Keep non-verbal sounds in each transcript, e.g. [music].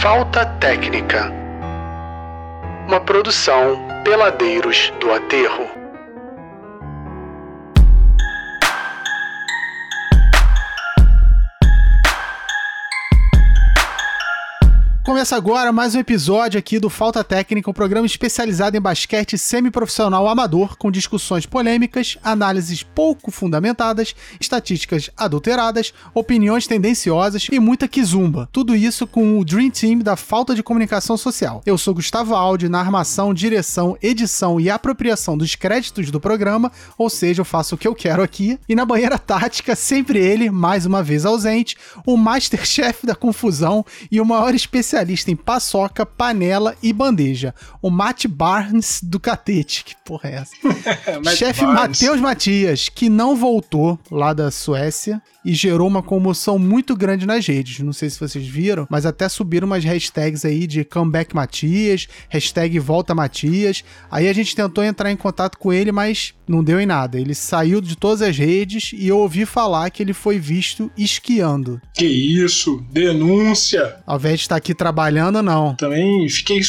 Falta Técnica. Uma produção Peladeiros do Aterro. Começa agora mais um episódio aqui do Falta Técnica, um programa especializado em basquete semiprofissional amador, com discussões polêmicas, análises pouco fundamentadas, estatísticas adulteradas, opiniões tendenciosas e muita quizumba. Tudo isso com o Dream Team da falta de comunicação social. Eu sou Gustavo Aldi, na armação, direção, edição e apropriação dos créditos do programa, ou seja, eu faço o que eu quero aqui. E na banheira tática, sempre ele, mais uma vez ausente, o Masterchef da confusão e o maior especialista especialista em paçoca, panela e bandeja. O Matt Barnes do Catete. Que porra é essa? [laughs] Chefe Matheus Matias, que não voltou lá da Suécia e gerou uma comoção muito grande nas redes. Não sei se vocês viram, mas até subiram umas hashtags aí de comeback Matias, hashtag volta Matias. Aí a gente tentou entrar em contato com ele, mas não deu em nada. Ele saiu de todas as redes e eu ouvi falar que ele foi visto esquiando. Que isso? Denúncia! Ao invés de estar aqui trabalhando, não. Também fiquei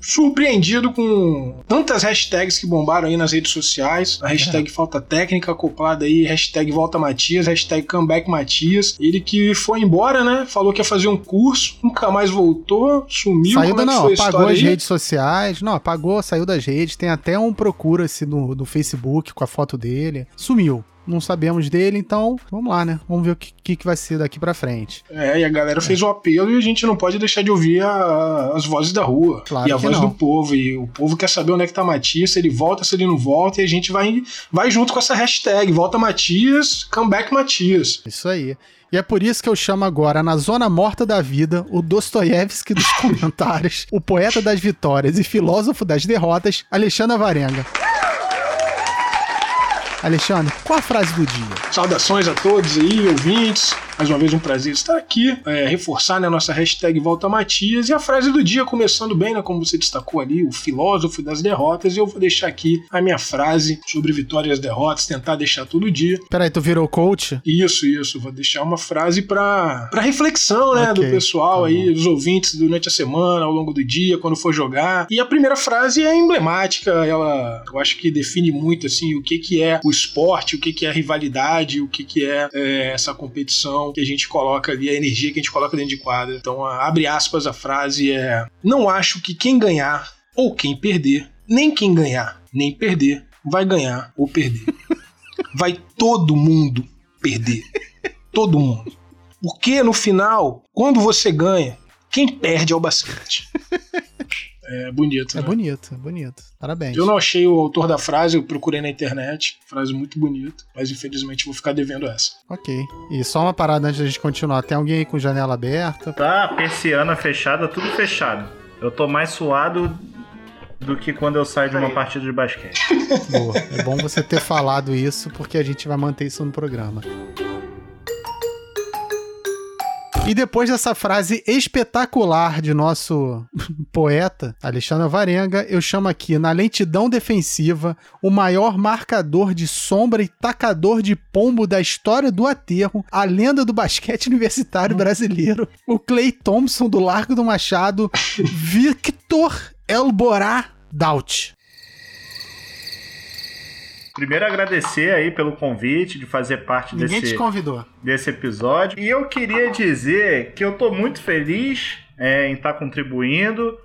surpreendido com tantas hashtags que bombaram aí nas redes sociais. A hashtag é. falta técnica acoplada aí, hashtag volta Matias, hashtag comeback Matias. Ele que foi embora, né? Falou que ia fazer um curso, nunca mais voltou, sumiu. Saiu é não, apagou as aí? redes sociais. Não, apagou, saiu das redes. Tem até um procura-se no, no Facebook com a foto dele. Sumiu não sabemos dele, então vamos lá, né? Vamos ver o que, que vai ser daqui para frente. É, e a galera fez o apelo e a gente não pode deixar de ouvir a, as vozes da rua claro e a voz não. do povo. E o povo quer saber onde é que tá Matias, se ele volta, se ele não volta, e a gente vai, vai junto com essa hashtag: volta Matias, comeback Matias. Isso aí. E é por isso que eu chamo agora, na zona morta da vida, o Dostoiévski dos [laughs] comentários, o poeta das vitórias e filósofo das derrotas, Alexandre Varenga. Alexandre, qual a frase do dia? Saudações a todos aí, ouvintes. Mais uma vez um prazer estar aqui, é, reforçar né, a nossa hashtag Volta Matias e a frase do dia, começando bem, né, como você destacou ali, o filósofo das derrotas, e eu vou deixar aqui a minha frase sobre vitórias e derrotas, tentar deixar todo dia. Peraí, tu virou coach? Isso, isso, vou deixar uma frase para reflexão, né, okay. do pessoal tá aí, dos ouvintes durante a semana, ao longo do dia, quando for jogar. E a primeira frase é emblemática, ela, eu acho que define muito, assim, o que que é o esporte, o que que é a rivalidade, o que que é, é essa competição que a gente coloca ali, a energia que a gente coloca dentro de quadra. Então, abre aspas, a frase é: Não acho que quem ganhar ou quem perder, nem quem ganhar nem perder, vai ganhar ou perder. [laughs] Vai todo mundo perder. Todo mundo. Porque no final, quando você ganha, quem perde é o basquete. É bonito. É né? bonito, é bonito. Parabéns. Eu não achei o autor da frase, eu procurei na internet. Frase muito bonita, mas infelizmente vou ficar devendo essa. Ok. E só uma parada antes da gente continuar. Tem alguém aí com janela aberta? Tá, persiana fechada, tudo fechado. Eu tô mais suado do que quando eu saio de uma partida de basquete. Boa. É bom você ter falado isso, porque a gente vai manter isso no programa. E depois dessa frase espetacular de nosso [laughs] poeta, Alexandre Varenga, eu chamo aqui, na lentidão defensiva, o maior marcador de sombra e tacador de pombo da história do aterro, a lenda do basquete [laughs] universitário brasileiro, o Clay Thompson do Largo do Machado, [laughs] Victor Elborá Daut. Primeiro agradecer aí pelo convite de fazer parte Ninguém desse, te convidou. desse episódio. E eu queria dizer que eu estou muito feliz é, em estar tá contribuindo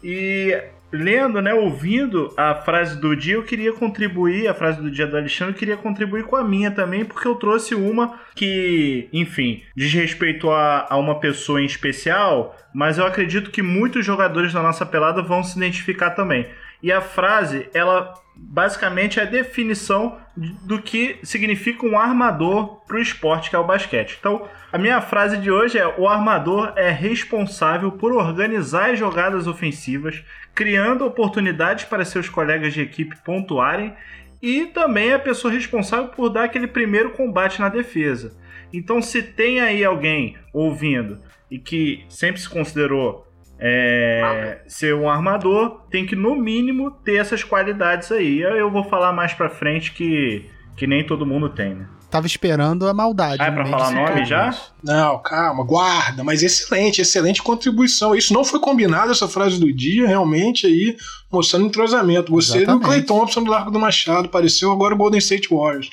e lendo, né, ouvindo a frase do dia, eu queria contribuir, a frase do dia do Alexandre, eu queria contribuir com a minha também, porque eu trouxe uma que, enfim, diz respeito a, a uma pessoa em especial, mas eu acredito que muitos jogadores da nossa pelada vão se identificar também. E a frase, ela basicamente é a definição do que significa um armador para o esporte que é o basquete. Então, a minha frase de hoje é: o armador é responsável por organizar as jogadas ofensivas, criando oportunidades para seus colegas de equipe pontuarem e também é a pessoa responsável por dar aquele primeiro combate na defesa. Então, se tem aí alguém ouvindo e que sempre se considerou é, ser um armador, tem que no mínimo ter essas qualidades aí. Eu vou falar mais pra frente que, que nem todo mundo tem, né? tava esperando a maldade. Ah, é pra falar nome já? Não, calma, guarda. Mas excelente, excelente contribuição. Isso não foi combinado, essa frase do dia, realmente aí, mostrando entrosamento. Você Exatamente. e o Clay Thompson do Largo do Machado, pareceu agora o Golden State Warriors.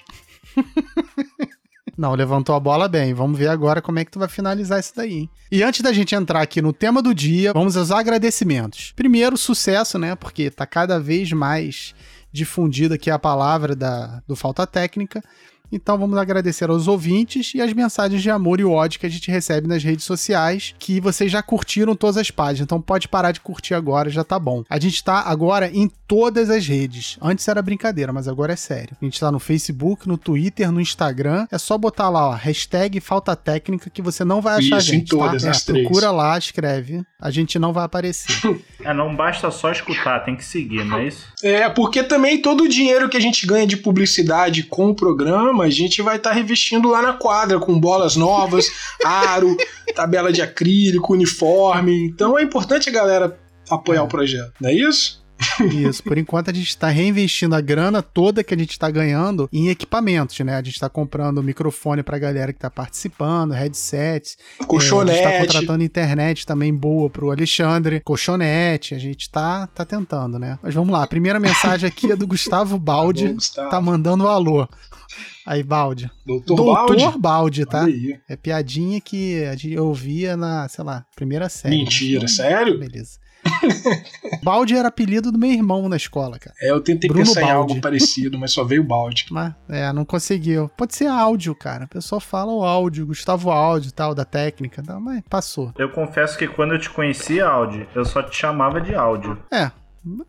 [laughs] Não, levantou a bola bem. Vamos ver agora como é que tu vai finalizar isso daí. Hein? E antes da gente entrar aqui no tema do dia, vamos aos agradecimentos. Primeiro, sucesso, né? Porque tá cada vez mais difundida aqui a palavra da, do Falta Técnica. Então vamos agradecer aos ouvintes e as mensagens de amor e ódio que a gente recebe nas redes sociais, que vocês já curtiram todas as páginas. Então pode parar de curtir agora, já tá bom. A gente tá agora em todas as redes. Antes era brincadeira, mas agora é sério. A gente tá no Facebook, no Twitter, no Instagram. É só botar lá, ó, hashtag falta técnica que você não vai achar Isso, a gente, em todas tá? as é, três. Procura lá, escreve. A gente não vai aparecer. [laughs] é, não basta só escutar, tem que seguir, não é isso? É, porque também todo o dinheiro que a gente ganha de publicidade com o programa, a gente vai estar tá revestindo lá na quadra, com bolas novas, [laughs] aro, tabela de acrílico, uniforme. Então é importante a galera apoiar é. o projeto, não é isso? Isso, por enquanto a gente está reinvestindo a grana toda que a gente está ganhando em equipamentos, né? A gente está comprando microfone para a galera que está participando, headsets. Colchonete. É, a gente está contratando internet também boa para o Alexandre. Colchonete, a gente tá, tá tentando, né? Mas vamos lá, a primeira mensagem aqui é do Gustavo [laughs] Baldi, Gustavo. tá mandando um alô. Aí, Baldi. Doutor, Doutor? Baldi, tá? É piadinha que a gente ouvia na, sei lá, primeira série. Mentira, então, sério? Beleza. [laughs] Balde era apelido do meu irmão na escola, cara. É, eu tentei Bruno pensar Baldi. em algo parecido, mas só veio Balde. [laughs] Mas, é, não conseguiu. Pode ser áudio, cara. O pessoal fala o áudio, Gustavo Áudio tal, da técnica, tal, mas passou. Eu confesso que quando eu te conheci, áudio, eu só te chamava de áudio. É,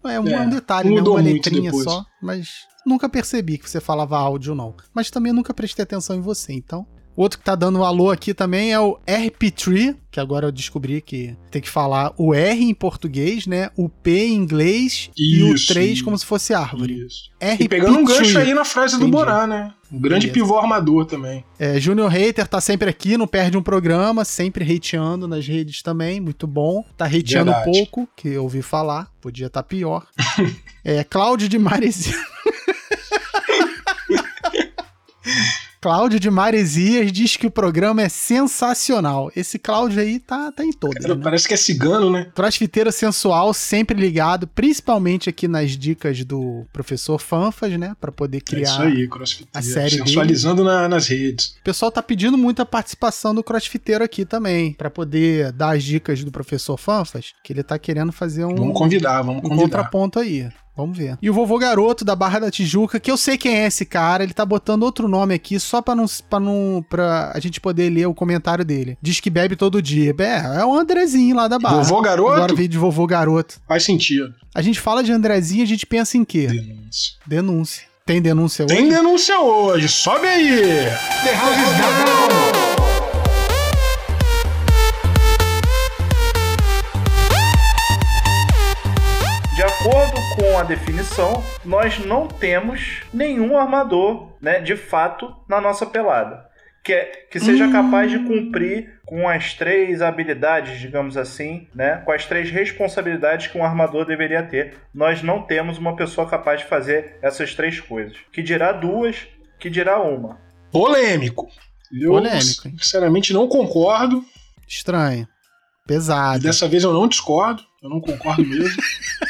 é um, é, detalhe, né? Uma letrinha só, mas nunca percebi que você falava áudio, não. Mas também nunca prestei atenção em você, então Outro que tá dando um alô aqui também é o RP3, que agora eu descobri que tem que falar o R em português, né? O P em inglês isso, e o 3 como se fosse árvore. Isso. RP e pegando um gancho aí na frase Entendi. do Borá, né? Um grande Beleza. pivô armador também. É, Junior Hater tá sempre aqui, não perde um programa, sempre hateando nas redes também, muito bom. Tá hateando Verdade. pouco, que eu ouvi falar, podia estar tá pior. [laughs] é, Cláudio de Maresia. [laughs] Cláudio de Maresias diz que o programa é sensacional. Esse Cláudio aí tá, tá em todas. Né? Parece que é cigano, né? Crossfiteiro sensual, sempre ligado, principalmente aqui nas dicas do professor Fanfas, né? Pra poder criar é isso aí, crossfiteiro. a série Sensualizando na, nas redes. O pessoal tá pedindo muita participação do crossfiteiro aqui também, para poder dar as dicas do professor Fanfas, que ele tá querendo fazer um. Vamos convidar, vamos convidar. Um contraponto aí. Vamos ver. E o vovô garoto da Barra da Tijuca, que eu sei quem é esse cara, ele tá botando outro nome aqui só pra, não, pra, não, pra a gente poder ler o comentário dele. Diz que bebe todo dia. É, é o Andrezinho lá da Barra. Vovô garoto? Agora veio de vovô garoto. Faz sentido. A gente fala de Andrezinho, a gente pensa em quê? Denúncia. Denúncia. Tem denúncia hoje? Tem denúncia hoje. Sobe aí. The house is down. Com a definição, nós não temos nenhum armador, né, de fato, na nossa pelada. Que, é, que seja hum. capaz de cumprir com as três habilidades, digamos assim, né? Com as três responsabilidades que um armador deveria ter. Nós não temos uma pessoa capaz de fazer essas três coisas. Que dirá duas, que dirá uma. Polêmico. Eu, Polêmico. Sinceramente, não concordo. Estranho. Pesado. Dessa vez eu não discordo. Eu não concordo mesmo. [laughs]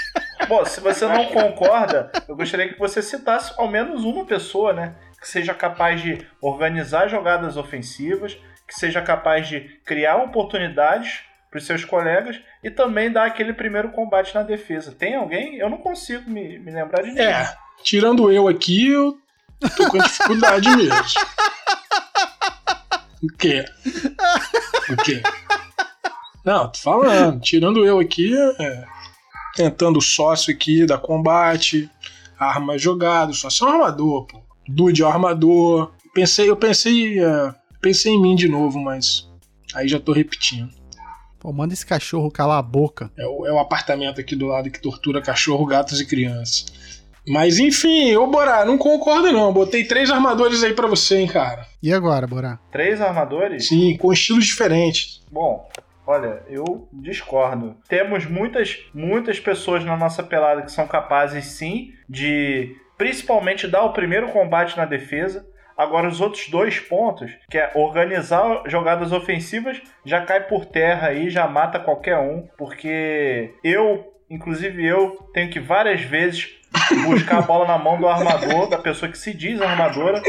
Bom, se você não concorda, eu gostaria que você citasse ao menos uma pessoa, né? Que seja capaz de organizar jogadas ofensivas, que seja capaz de criar oportunidades para os seus colegas e também dar aquele primeiro combate na defesa. Tem alguém? Eu não consigo me, me lembrar de ninguém. É, tirando eu aqui, eu tô com dificuldade mesmo. O quê? O quê? Não, tô falando. Tirando eu aqui, é, tentando sócio aqui da combate, arma jogado, sócio é um armador, pô. Dude é um armador. Pensei, eu pensei, uh, pensei em mim de novo, mas aí já tô repetindo. Pô, manda esse cachorro calar a boca. É o, é o apartamento aqui do lado que tortura cachorro, gatos e crianças. Mas enfim, ô Borá, não concordo não. Botei três armadores aí para você, hein, cara. E agora, Borá? Três armadores? Sim, com estilos diferentes. Bom, Olha, eu discordo. Temos muitas, muitas pessoas na nossa pelada que são capazes sim de principalmente dar o primeiro combate na defesa, Agora, os outros dois pontos, que é organizar jogadas ofensivas, já cai por terra aí, já mata qualquer um, porque eu, inclusive eu, tenho que várias vezes buscar a bola na mão do armador, da pessoa que se diz armadora,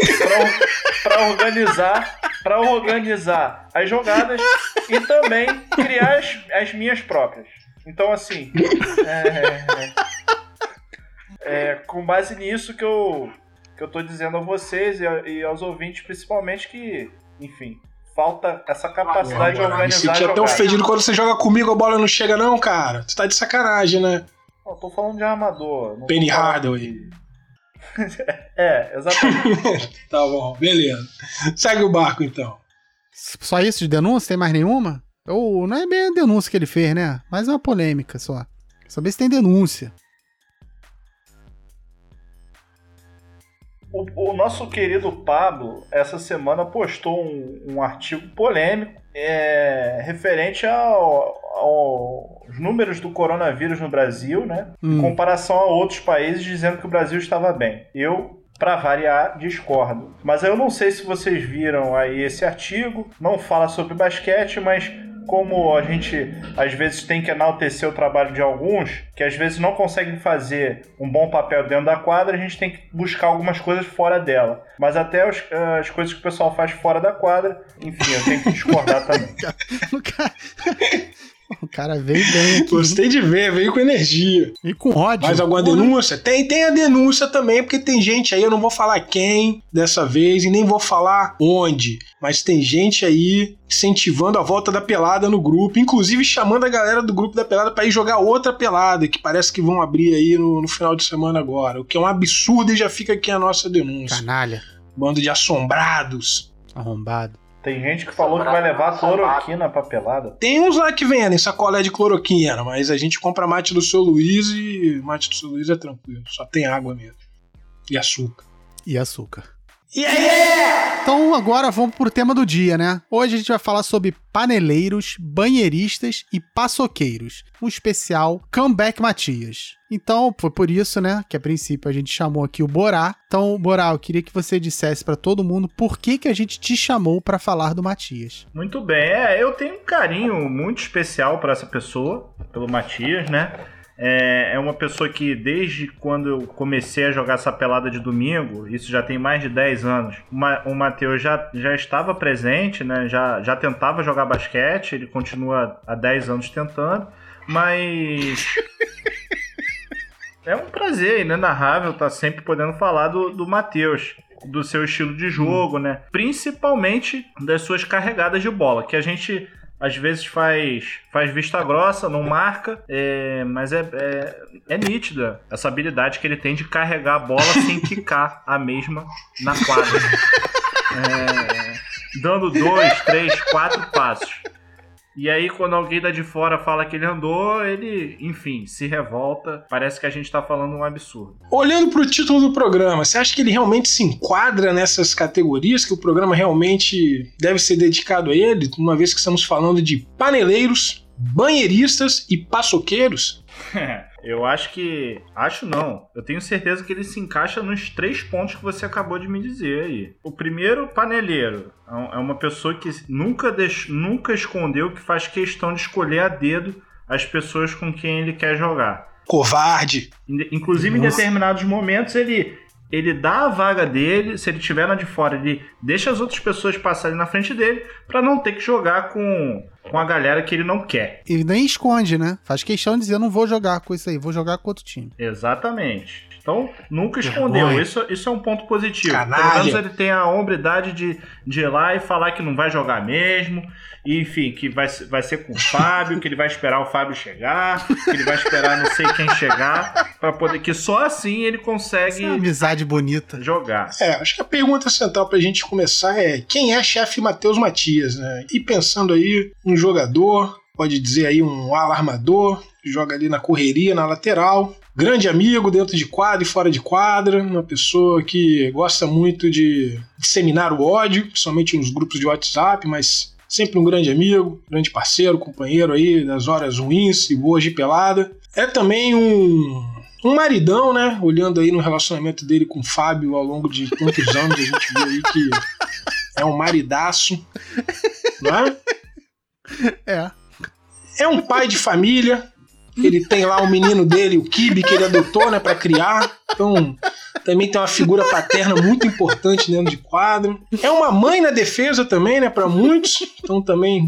para organizar, para organizar as jogadas e também criar as, as minhas próprias. Então, assim, é, é, com base nisso que eu que eu tô dizendo a vocês e, e aos ouvintes, principalmente, que, enfim, falta essa capacidade ah, de organizar. Me senti até ofendido quando você joga comigo, a bola não chega, não, cara. Tu tá de sacanagem, né? Eu tô falando de armador. Penny Hardaway. De... [laughs] é, exatamente. [laughs] tá bom, beleza. Segue o barco então. Só isso de denúncia? Tem mais nenhuma? Ou não é bem a denúncia que ele fez, né? Mas é uma polêmica só. Saber se tem denúncia. O, o, nosso querido Pablo, essa semana, postou um, um artigo polêmico é, referente ao, aos números do coronavírus no Brasil, né? Hum. Em comparação a outros países, dizendo que o Brasil estava bem. Eu, para variar, discordo. Mas eu não sei se vocês viram aí esse artigo, não fala sobre basquete, mas como a gente às vezes tem que enaltecer o trabalho de alguns, que às vezes não conseguem fazer um bom papel dentro da quadra, a gente tem que buscar algumas coisas fora dela. Mas até os, as coisas que o pessoal faz fora da quadra, enfim, eu tenho que discordar [laughs] também. O cara veio bem aqui. Gostei de ver, veio com energia. E com ódio. Mais alguma denúncia? Tem, tem a denúncia também, porque tem gente aí, eu não vou falar quem dessa vez e nem vou falar onde, mas tem gente aí incentivando a volta da pelada no grupo, inclusive chamando a galera do grupo da pelada para ir jogar outra pelada, que parece que vão abrir aí no, no final de semana agora, o que é um absurdo e já fica aqui a nossa denúncia. Canalha. Bando de assombrados. Arrombado. Tem gente que falou que vai levar cloroquina pra pelada. Tem uns lá que vendem sacolé de cloroquina, mas a gente compra mate do seu Luiz e mate do seu Luiz é tranquilo. Só tem água mesmo. E açúcar. E açúcar. Yeah! Então agora vamos pro tema do dia, né? Hoje a gente vai falar sobre paneleiros, banheiristas e paçoqueiros. Um especial Comeback Matias. Então, foi por isso, né, que a princípio a gente chamou aqui o Borá. Então, Borá, eu queria que você dissesse para todo mundo por que que a gente te chamou para falar do Matias. Muito bem. É, eu tenho um carinho muito especial para essa pessoa, pelo Matias, né? É, é uma pessoa que, desde quando eu comecei a jogar essa pelada de domingo, isso já tem mais de 10 anos, o Matheus já, já estava presente, né? já, já tentava jogar basquete, ele continua há 10 anos tentando, mas. [laughs] é um prazer inenarrável estar sempre podendo falar do, do Matheus do seu estilo de jogo, hum. né? Principalmente das suas carregadas de bola, que a gente às vezes faz, faz vista grossa, não marca, é, mas é, é, é, nítida essa habilidade que ele tem de carregar a bola sem [laughs] quicar a mesma na quadra. É, dando dois, três, quatro passos. E aí, quando alguém da de fora fala que ele andou, ele, enfim, se revolta. Parece que a gente tá falando um absurdo. Olhando pro título do programa, você acha que ele realmente se enquadra nessas categorias? Que o programa realmente deve ser dedicado a ele? Uma vez que estamos falando de paneleiros, banheiristas e paçoqueiros? [laughs] Eu acho que. Acho não. Eu tenho certeza que ele se encaixa nos três pontos que você acabou de me dizer aí. O primeiro, paneleiro. É, é uma pessoa que nunca, deix... nunca escondeu que faz questão de escolher a dedo as pessoas com quem ele quer jogar. Covarde. Inclusive, Nossa. em determinados momentos, ele ele dá a vaga dele, se ele tiver na de fora, ele deixa as outras pessoas passarem na frente dele para não ter que jogar com, com a galera que ele não quer. E nem esconde, né? Faz questão de dizer, eu não vou jogar com isso aí, vou jogar com outro time. Exatamente. Então, nunca escondeu. Isso, isso é um ponto positivo. Canalha. Pelo menos ele tem a hombridade de, de ir lá e falar que não vai jogar mesmo. E, enfim, que vai, vai ser com o Fábio, que ele vai esperar o Fábio chegar, que ele vai esperar não sei quem chegar, para poder. Que só assim ele consegue. Essa é amizade bonita. Jogar. É, acho que a pergunta central pra gente começar é: quem é chefe Matheus Matias, né? E pensando aí, um jogador, pode dizer aí um alarmador, joga ali na correria, na lateral, grande amigo dentro de quadra e fora de quadra, uma pessoa que gosta muito de disseminar o ódio, principalmente nos grupos de WhatsApp, mas sempre um grande amigo, grande parceiro, companheiro aí das horas ruins e boas de pelada. É também um Um maridão, né? Olhando aí no relacionamento dele com o Fábio ao longo de tantos anos, a gente viu aí que é um maridaço, não é? É. Um pai de família. Ele tem lá o menino dele, o Kibi, que ele adotou, né, para criar. Então, também tem uma figura paterna muito importante dentro de quadro. É uma mãe na defesa também, né, para muitos. Então também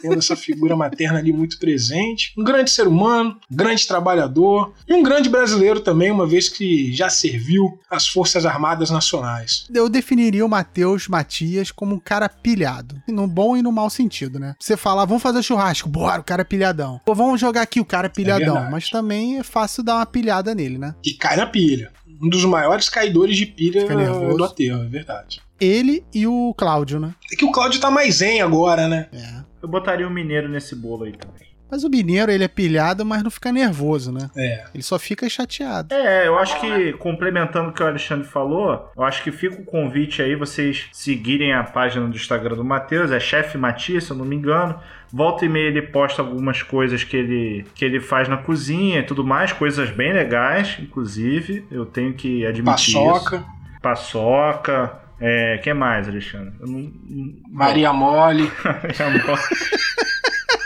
tendo essa figura materna ali muito presente. Um grande ser humano, um grande trabalhador e um grande brasileiro também, uma vez que já serviu as Forças Armadas Nacionais. Eu definiria o Matheus Matias como um cara pilhado, no bom e no mau sentido, né? Você fala, vamos fazer churrasco, bora, o cara é pilhadão. Ou vamos jogar aqui o cara é pilhadão, é mas também é fácil dar uma pilhada nele, né? E cai na pilha um dos maiores caidores de pilha do aterro, é verdade. Ele e o Cláudio, né? É que o Cláudio tá mais zen agora, né? É. Eu botaria o Mineiro nesse bolo aí também. Mas o Mineiro, ele é pilhado, mas não fica nervoso, né? É. Ele só fica chateado. É, eu acho que, complementando o que o Alexandre falou, eu acho que fica o convite aí, vocês seguirem a página do Instagram do Matheus, é chefe Matias, se eu não me engano. Volta e meia ele posta algumas coisas que ele, que ele faz na cozinha e tudo mais, coisas bem legais, inclusive. Eu tenho que admitir Paçoca. isso. Paçoca. É, que mais, Alexandre? Não... Maria Mole. [laughs] Maria Mole.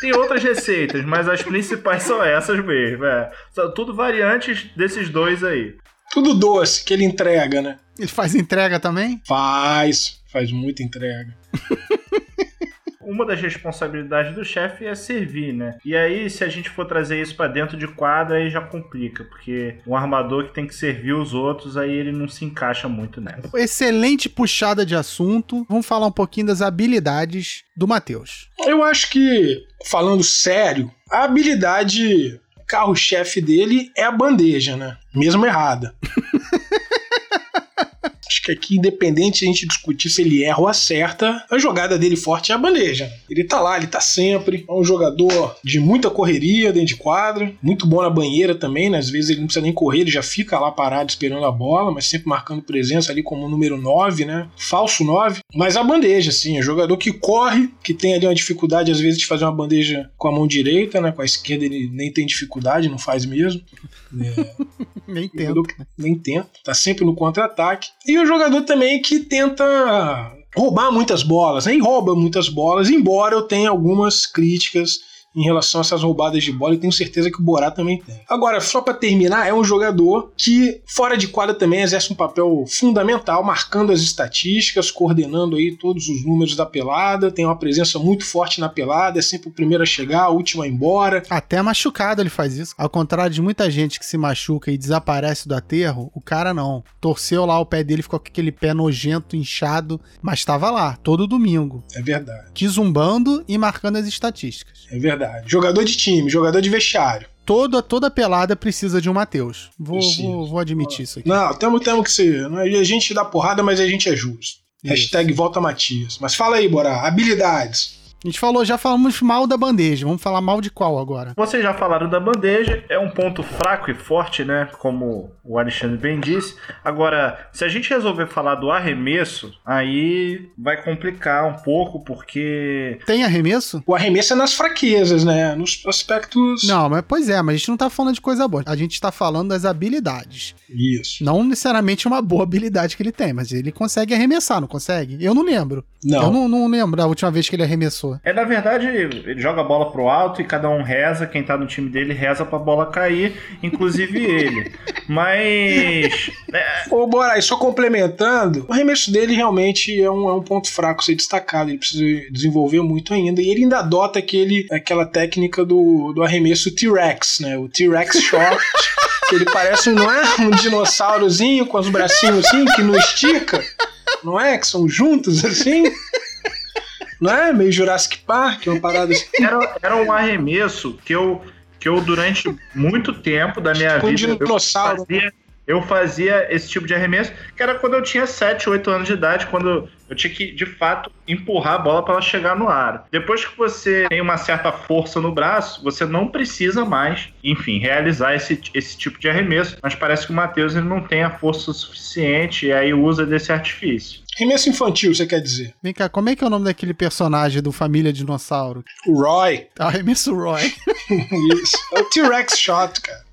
Tem outras receitas, mas as principais são essas mesmo. É. São tudo variantes desses dois aí. Tudo doce que ele entrega, né? Ele faz entrega também? Faz, faz muita entrega. [laughs] uma das responsabilidades do chefe é servir, né? E aí, se a gente for trazer isso para dentro de quadra, aí já complica, porque um armador que tem que servir os outros, aí ele não se encaixa muito nessa. Excelente puxada de assunto. Vamos falar um pouquinho das habilidades do Matheus. Eu acho que, falando sério, a habilidade carro-chefe dele é a bandeja, né? Mesmo errada. [laughs] Acho que aqui, independente a gente discutir se ele erra ou acerta, a jogada dele forte é a bandeja. Ele tá lá, ele tá sempre. É um jogador de muita correria dentro de quadra, muito bom na banheira também, né? Às vezes ele não precisa nem correr, ele já fica lá parado esperando a bola, mas sempre marcando presença ali como número 9, né? Falso 9. Mas a bandeja, sim, é um jogador que corre, que tem ali uma dificuldade às vezes de fazer uma bandeja com a mão direita, né? Com a esquerda ele nem tem dificuldade, não faz mesmo. É... [laughs] nem tenta. Nem tenta. Tá sempre no contra-ataque. E o jogador também que tenta roubar muitas bolas, nem né? rouba muitas bolas, embora eu tenha algumas críticas em relação a essas roubadas de bola e tenho certeza que o Borá também tem. Agora, só para terminar, é um jogador que fora de quadra também exerce um papel fundamental, marcando as estatísticas, coordenando aí todos os números da pelada, tem uma presença muito forte na pelada, é sempre o primeiro a chegar, o último a ir embora. Até machucado ele faz isso. Ao contrário de muita gente que se machuca e desaparece do aterro, o cara não. Torceu lá o pé dele, ficou com aquele pé nojento, inchado, mas estava lá, todo domingo. É verdade. Quizumbando e marcando as estatísticas. É verdade verdade. Jogador de time, jogador de vestiário. Toda, toda pelada precisa de um Matheus. Vou, vou, vou, admitir isso aqui. Não, temos, temos que ser. É, a gente dá porrada, mas a gente é justo. Isso. Hashtag volta Matias. Mas fala aí, Bora, habilidades. A gente falou, já falamos mal da bandeja. Vamos falar mal de qual agora? Vocês já falaram da bandeja, é um ponto fraco e forte, né? Como o Alexandre bem disse. Agora, se a gente resolver falar do arremesso, aí vai complicar um pouco, porque. Tem arremesso? O arremesso é nas fraquezas, né? Nos aspectos. Não, mas pois é, mas a gente não tá falando de coisa boa. A gente tá falando das habilidades. Isso. Não necessariamente uma boa habilidade que ele tem, mas ele consegue arremessar, não consegue? Eu não lembro. Não. Eu não, não lembro da última vez que ele arremessou. É, na verdade, ele joga a bola pro alto e cada um reza, quem tá no time dele reza pra bola cair, inclusive [laughs] ele. Mas. É... Ô, Bora, só complementando, o arremesso dele realmente é um, é um ponto fraco ser destacado. Ele precisa desenvolver muito ainda. E ele ainda adota aquele, aquela técnica do, do arremesso T-Rex, né? O T-Rex short. [laughs] que ele parece, não é? Um dinossaurozinho com os bracinhos assim, que não estica. Não é? Que são juntos assim. Não é? Meio Jurassic Park, uma parada assim. [laughs] Era, era um arremesso que eu, que eu, durante muito tempo da minha tipo vida. Um dinossauro. Eu fazia, eu fazia esse tipo de arremesso, que era quando eu tinha 7, 8 anos de idade, quando eu tinha que, de fato, empurrar a bola para ela chegar no ar. Depois que você tem uma certa força no braço, você não precisa mais, enfim, realizar esse, esse tipo de arremesso. Mas parece que o Matheus ele não tem a força suficiente e aí usa desse artifício. Arremesso infantil, você quer dizer? Vem cá, como é que é o nome daquele personagem do Família Dinossauro? O Roy. Ah, arremesso Roy. [laughs] Isso. É o T-Rex Shot, cara.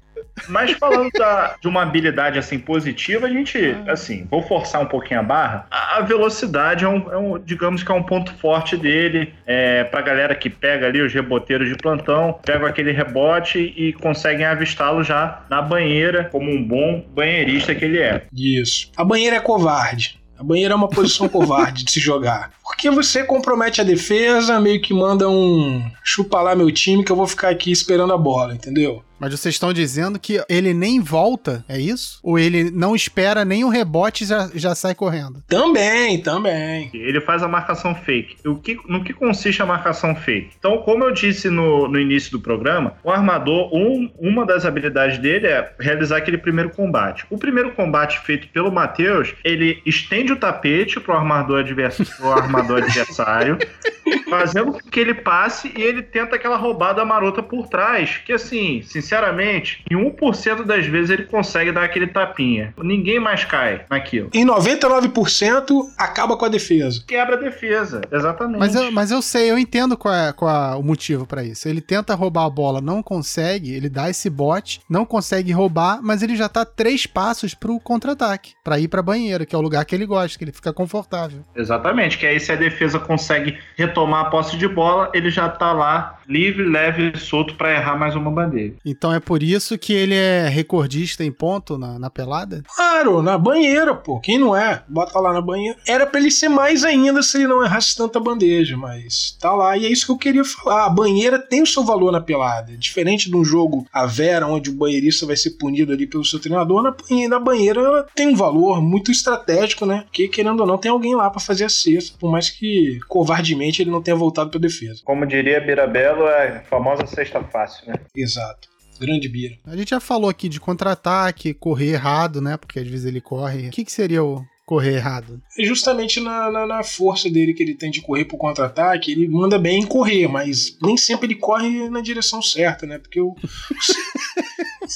Mas falando da, de uma habilidade assim positiva, a gente, ah. assim, vou forçar um pouquinho a barra. A, a velocidade é um, é um, digamos que é um ponto forte dele. É, pra galera que pega ali os reboteiros de plantão, pega aquele rebote e conseguem avistá-lo já na banheira, como um bom banheirista que ele é. Isso. A banheira é covarde. A banheira é uma posição [laughs] covarde de se jogar. Porque você compromete a defesa, meio que manda um chupa lá meu time que eu vou ficar aqui esperando a bola, entendeu? Mas vocês estão dizendo que ele nem volta, é isso? Ou ele não espera nem o rebote e já, já sai correndo? Também, também. Ele faz a marcação fake. O que, no que consiste a marcação fake? Então, como eu disse no, no início do programa, o armador, um, uma das habilidades dele é realizar aquele primeiro combate. O primeiro combate feito pelo Matheus, ele estende o tapete pro armador, advers pro armador adversário, [laughs] fazendo com que ele passe e ele tenta aquela roubada marota por trás, que assim, sinceramente, sinceramente, em 1% das vezes ele consegue dar aquele tapinha. Ninguém mais cai naquilo. Em 99% acaba com a defesa. Quebra a defesa, exatamente. Mas eu, mas eu sei, eu entendo qual é, qual é o motivo para isso. Ele tenta roubar a bola, não consegue, ele dá esse bote, não consegue roubar, mas ele já tá três passos pro contra-ataque, para ir pra banheira, que é o lugar que ele gosta, que ele fica confortável. Exatamente, que aí se a defesa consegue retomar a posse de bola, ele já tá lá livre, leve e solto para errar mais uma bandeira. Então é por isso que ele é recordista em ponto na, na pelada? Claro, na banheira, pô. Quem não é? Bota lá na banheira. Era pra ele ser mais ainda se ele não errasse tanta bandeja, mas tá lá. E é isso que eu queria falar. A banheira tem o seu valor na pelada. Diferente de um jogo a Vera, onde o banheirista vai ser punido ali pelo seu treinador, na, na banheira ela tem um valor muito estratégico, né? Porque, querendo ou não, tem alguém lá para fazer a cesta, por mais que covardemente ele não tenha voltado pra defesa. Como diria Birabelo, é a famosa sexta fácil, né? Exato. Grande Bira. A gente já falou aqui de contra-ataque, correr errado, né? Porque às vezes ele corre. O que, que seria o correr errado? É justamente na, na, na força dele que ele tem de correr pro contra-ataque, ele manda bem em correr, mas nem sempre ele corre na direção certa, né? Porque o.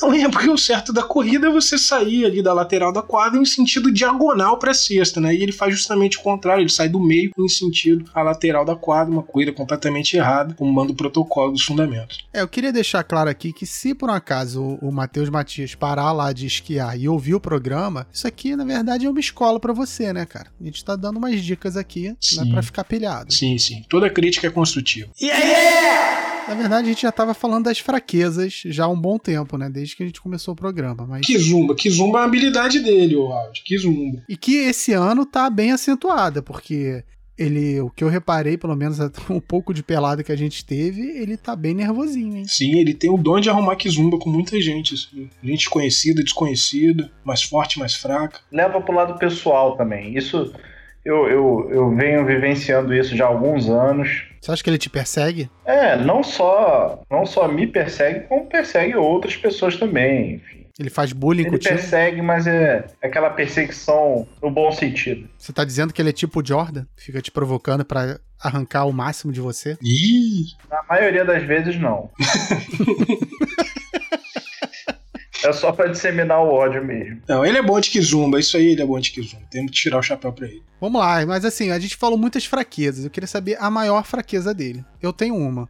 Não é porque o certo da corrida é você sair ali da lateral da quadra em sentido diagonal para a cesta, né? E ele faz justamente o contrário, ele sai do meio em sentido à lateral da quadra, uma corrida completamente errada, como manda o protocolo dos fundamentos. É, eu queria deixar claro aqui que se por um acaso o, o Matheus Matias parar lá de esquiar e ouvir o programa, isso aqui na verdade é uma escola para você, né, cara? A gente tá dando umas dicas aqui, né, sim. né, para ficar pilhado. Sim, sim. Toda crítica é construtiva. Yeah! Na verdade, a gente já tava falando das fraquezas já há um bom tempo, né? Desde que a gente começou o programa. Mas... Kizumba. Kizumba é a habilidade dele, o áudio. Kizumba. E que esse ano tá bem acentuada, porque ele, o que eu reparei, pelo menos [laughs] um pouco de pelada que a gente teve, ele tá bem nervosinho, hein? Sim, ele tem o dom de arrumar Kizumba com muita gente. Assim. Gente conhecida, desconhecida, mais forte, mais fraca. Leva pro lado pessoal também. Isso eu, eu, eu venho vivenciando isso já há alguns anos. Você acha que ele te persegue? É, não só, não só me persegue, como persegue outras pessoas também, enfim. Ele faz bullying ele contigo? Ele persegue, mas é aquela perseguição no bom sentido. Você tá dizendo que ele é tipo Jordan? Fica te provocando para arrancar o máximo de você? Ih! Na maioria das vezes, não. [laughs] É só para disseminar o ódio mesmo. Não, ele é bom de Kizumba, isso aí ele é bom de Kizumba. Temos que tirar o chapéu pra ele. Vamos lá, mas assim, a gente falou muitas fraquezas. Eu queria saber a maior fraqueza dele. Eu tenho uma.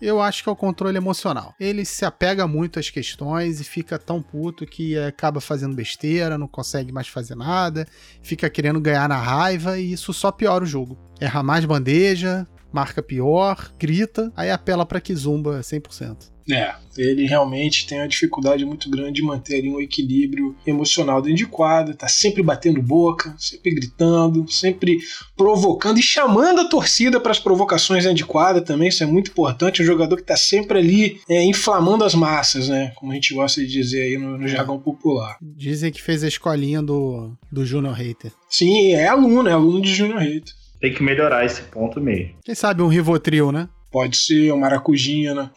Eu acho que é o controle emocional. Ele se apega muito às questões e fica tão puto que acaba fazendo besteira, não consegue mais fazer nada, fica querendo ganhar na raiva e isso só piora o jogo. Erra mais bandeja, marca pior, grita, aí apela para Kizumba 100%. É, ele realmente tem uma dificuldade muito grande de manter ali um equilíbrio emocional dentro de quadra, tá sempre batendo boca, sempre gritando, sempre provocando e chamando a torcida para as provocações dentro de quadra também, isso é muito importante, um jogador que tá sempre ali é, inflamando as massas, né, como a gente gosta de dizer aí no, no jargão popular. Dizem que fez a escolinha do, do Junior Hater. Sim, é aluno, é aluno de Junior Hater. Tem que melhorar esse ponto mesmo. Quem sabe um Rivotril, né? Pode ser, um maracujinha, né?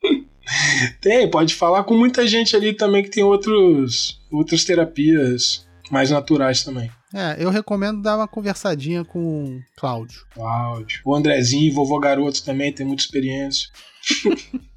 [laughs] tem, pode falar com muita gente ali também que tem outros, outras terapias mais naturais também. É, eu recomendo dar uma conversadinha com o Cláudio. Cláudio. O Andrezinho, vovô garoto também, tem muita experiência. [laughs]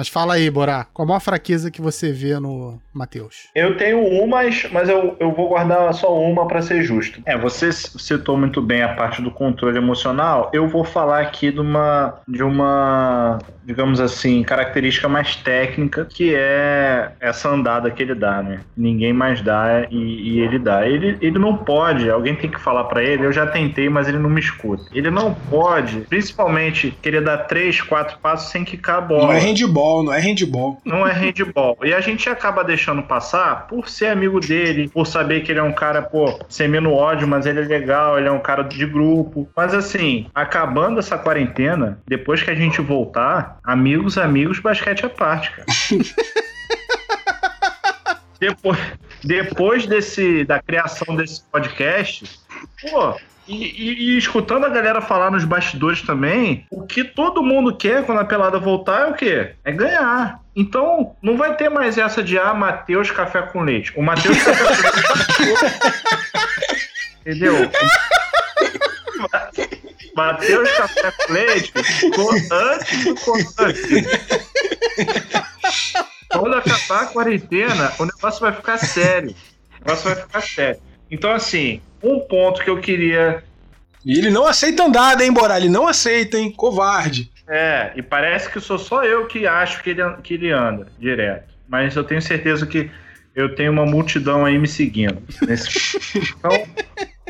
Mas fala aí, Borá, qual a maior fraqueza que você vê no Matheus? Eu tenho uma, mas eu, eu vou guardar só uma para ser justo. É, você citou muito bem a parte do controle emocional. Eu vou falar aqui de uma, de uma digamos assim, característica mais técnica, que é essa andada que ele dá, né? Ninguém mais dá e, e ele dá. Ele, ele não pode, alguém tem que falar para ele, eu já tentei, mas ele não me escuta. Ele não pode, principalmente, querer dar três, quatro passos sem quicar a bola. Não é handball, não é handball. Não é handball. E a gente acaba deixando passar por ser amigo dele, por saber que ele é um cara, pô, semendo ódio, mas ele é legal, ele é um cara de grupo. Mas assim, acabando essa quarentena, depois que a gente voltar, amigos, amigos, basquete à parte, cara. [laughs] depois, depois desse, da criação desse podcast, pô, e, e, e, escutando a galera falar nos bastidores também, o que todo mundo quer quando a pelada voltar é o quê? É ganhar. Então, não vai ter mais essa de, ah, Matheus café com leite. O Matheus café com leite. [laughs] Entendeu? Matheus Café com Leite ficou antes do. Quando acabar a quarentena, o negócio vai ficar sério. O negócio vai ficar sério. Então, assim, um ponto que eu queria. E ele não aceita andada, hein, Borá? Ele não aceita, hein? Covarde. É, e parece que sou só eu que acho que ele, que ele anda direto. Mas eu tenho certeza que eu tenho uma multidão aí me seguindo. Nesse... [laughs] Então,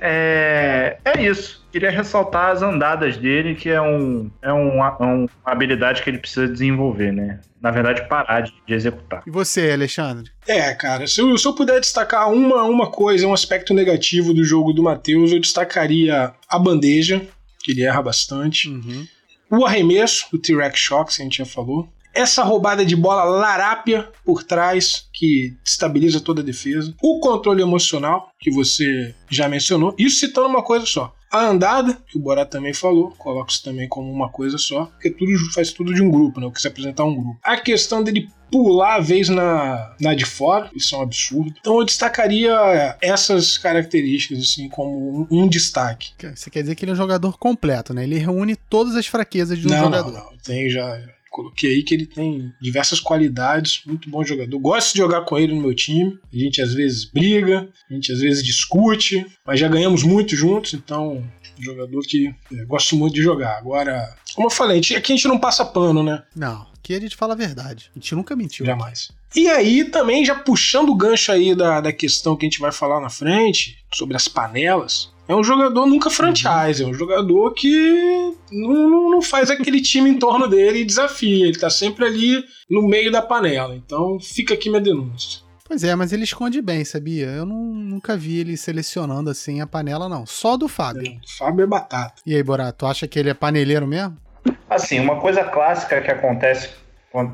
é, é isso. Queria ressaltar as andadas dele, que é, um, é um, é uma habilidade que ele precisa desenvolver, né? Na verdade, parar de, de executar. E você, Alexandre? É, cara, se eu, se eu puder destacar uma, uma coisa, um aspecto negativo do jogo do Matheus, eu destacaria a bandeja, que ele erra bastante. Uhum. O arremesso, o T-Rex Shock, que a gente já falou essa roubada de bola larápia por trás, que estabiliza toda a defesa, o controle emocional, que você já mencionou, isso citando uma coisa só. A andada, que o Borat também falou, coloca isso também como uma coisa só, porque tudo faz tudo de um grupo, né? O que se apresentar um grupo. A questão dele pular a vez na, na de fora, isso é um absurdo. Então eu destacaria essas características, assim, como um, um destaque. Você quer dizer que ele é um jogador completo, né? Ele reúne todas as fraquezas de um não, jogador. Não, não, tem já coloquei aí que ele tem diversas qualidades, muito bom jogador. Gosto de jogar com ele no meu time. A gente às vezes briga, a gente às vezes discute, mas já ganhamos muito juntos, então um jogador que é, gosto muito de jogar. Agora, como eu falei, aqui a gente não passa pano, né? Não, aqui a gente fala a verdade. A gente nunca mentiu. Jamais. E aí, também, já puxando o gancho aí da, da questão que a gente vai falar na frente, sobre as panelas, é um jogador nunca franchise, é um jogador que não, não faz aquele time em torno dele e desafia. Ele tá sempre ali no meio da panela. Então fica aqui minha denúncia. Pois é, mas ele esconde bem, sabia? Eu não, nunca vi ele selecionando assim a panela, não. Só do Fábio. É, o Fábio é batata. E aí, Borato, tu acha que ele é paneleiro mesmo? Assim, uma coisa clássica que acontece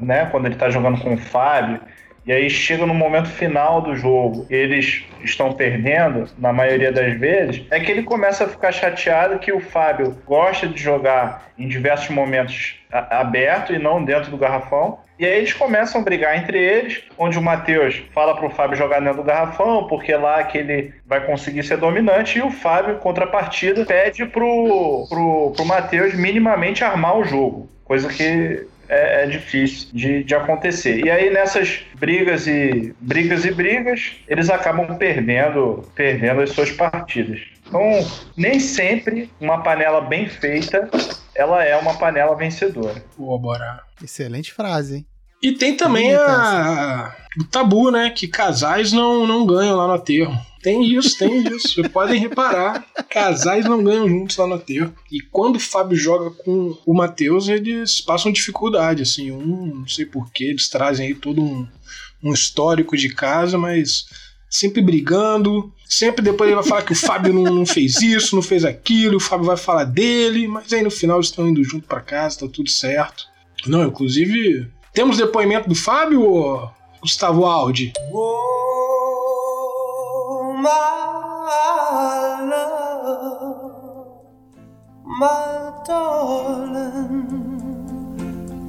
né, quando ele tá jogando com o Fábio e aí chega no momento final do jogo, eles estão perdendo, na maioria das vezes, é que ele começa a ficar chateado que o Fábio gosta de jogar em diversos momentos aberto e não dentro do garrafão. E aí eles começam a brigar entre eles, onde o Matheus fala pro Fábio jogar dentro do garrafão, porque lá que ele vai conseguir ser dominante, e o Fábio, contrapartida, pede pro, pro, pro Matheus minimamente armar o jogo. Coisa que é, é difícil de, de acontecer. E aí nessas brigas e brigas e brigas, eles acabam perdendo, perdendo as suas partidas. Então, nem sempre uma panela bem feita, ela é uma panela vencedora. Boa, bora. Excelente frase, hein? E tem também a, o tabu, né? Que casais não, não ganham lá no aterro. Tem isso, tem isso. Vocês podem reparar, casais não ganham juntos lá no aterro. E quando o Fábio joga com o Matheus, eles passam dificuldade, assim. Um, não sei porquê, eles trazem aí todo um, um histórico de casa, mas sempre brigando. Sempre depois ele vai falar que o Fábio não, não, fez isso, não fez aquilo, o Fábio vai falar dele, mas aí no final eles estão indo junto para casa, tá tudo certo. Não, inclusive, temos depoimento do Fábio, Gustavo Aldi? My love, my darling,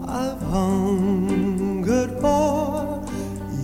I've hungered for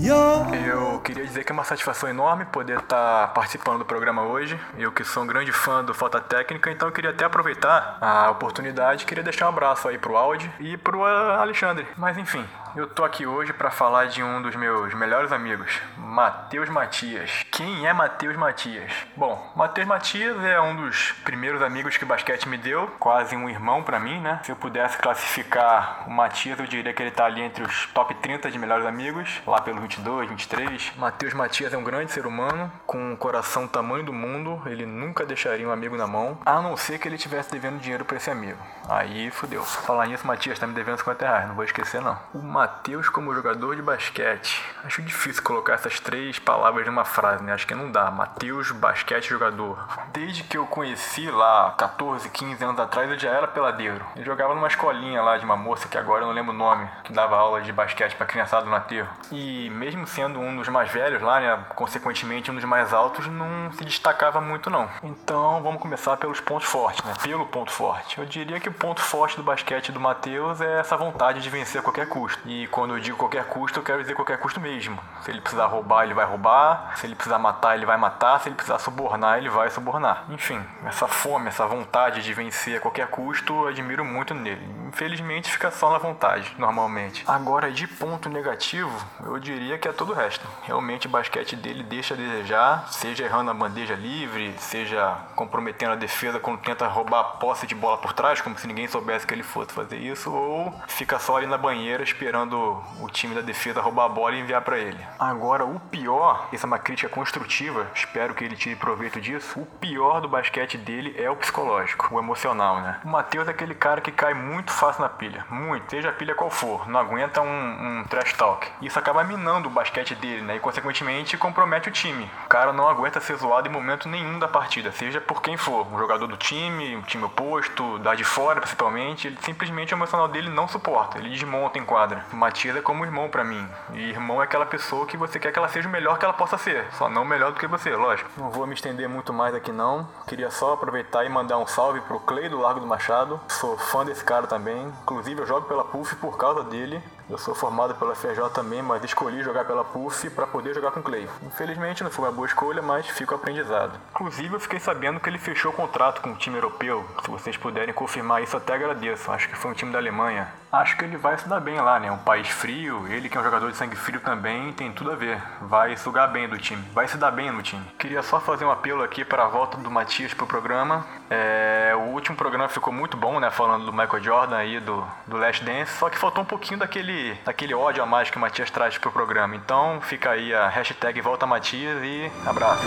Eu queria dizer que é uma satisfação enorme poder estar participando do programa hoje. Eu que sou um grande fã do Falta Técnica, então eu queria até aproveitar a oportunidade, queria deixar um abraço aí pro Audi e pro Alexandre. Mas enfim, eu tô aqui hoje para falar de um dos meus melhores amigos, Matheus Matias. Quem é Matheus Matias? Bom, Matheus Matias é um dos primeiros amigos que o basquete me deu, quase um irmão para mim, né? Se eu pudesse classificar o Matias, eu diria que ele tá ali entre os top 30 de melhores amigos, lá pelo 22, 23. Matheus Matias é um grande ser humano, com um coração tamanho do mundo, ele nunca deixaria um amigo na mão, a não ser que ele estivesse devendo dinheiro para esse amigo. Aí fudeu. Falar nisso, Matias tá me devendo 50 reais, não vou esquecer não. Matheus como jogador de basquete. Acho difícil colocar essas três palavras numa frase, né? Acho que não dá. Matheus, basquete, jogador. Desde que eu conheci lá, 14, 15 anos atrás, eu já era peladeiro. Eu jogava numa escolinha lá de uma moça que agora eu não lembro o nome, que dava aula de basquete pra criançada no aterro. E mesmo sendo um dos mais velhos lá, né? Consequentemente um dos mais altos, não se destacava muito não. Então vamos começar pelos pontos fortes, né? Pelo ponto forte. Eu diria que o ponto forte do basquete do Matheus é essa vontade de vencer a qualquer custo. E quando eu digo qualquer custo, eu quero dizer qualquer custo mesmo. Se ele precisar roubar, ele vai roubar. Se ele precisar matar, ele vai matar. Se ele precisar subornar, ele vai subornar. Enfim, essa fome, essa vontade de vencer a qualquer custo, eu admiro muito nele. Infelizmente, fica só na vontade, normalmente. Agora, de ponto negativo, eu diria que é todo o resto. Realmente, o basquete dele deixa a desejar, seja errando a bandeja livre, seja comprometendo a defesa quando tenta roubar a posse de bola por trás, como se ninguém soubesse que ele fosse fazer isso, ou fica só ali na banheira esperando o time da defesa roubar a bola e enviar para ele. Agora, o pior, essa é uma crítica construtiva, espero que ele tire proveito disso. O pior do basquete dele é o psicológico, o emocional, né? O Matheus é aquele cara que cai muito fácil na pilha, muito, seja a pilha qual for, não aguenta um, um trash talk. Isso acaba minando o basquete dele, né? E consequentemente compromete o time. O cara não aguenta ser zoado em momento nenhum da partida, seja por quem for, um jogador do time, um time oposto, da de fora principalmente, ele simplesmente o emocional dele não suporta, ele desmonta em quadra. O Matias é como irmão para mim. E irmão é aquela pessoa que você quer que ela seja o melhor que ela possa ser, só não melhor do que você, lógico. Não vou me estender muito mais aqui não. Queria só aproveitar e mandar um salve pro Clay do Largo do Machado. Sou fã desse cara também. Inclusive eu jogo pela PUF por causa dele. Eu sou formado pela FJ também, mas escolhi jogar pela PUF para poder jogar com o Clay. Infelizmente não foi uma boa escolha, mas fico aprendizado. Inclusive eu fiquei sabendo que ele fechou o contrato com um time europeu. Se vocês puderem confirmar isso, até agradeço. Acho que foi um time da Alemanha. Acho que ele vai se dar bem lá, né? Um país frio, ele que é um jogador de sangue frio também, tem tudo a ver. Vai sugar bem do time, vai se dar bem no time. Queria só fazer um apelo aqui para a volta do Matias pro programa. É, o último programa ficou muito bom, né? Falando do Michael Jordan aí, do, do Last Dance, só que faltou um pouquinho daquele, daquele ódio a mais que o Matias traz pro programa. Então fica aí a hashtag Volta Matias e abraço.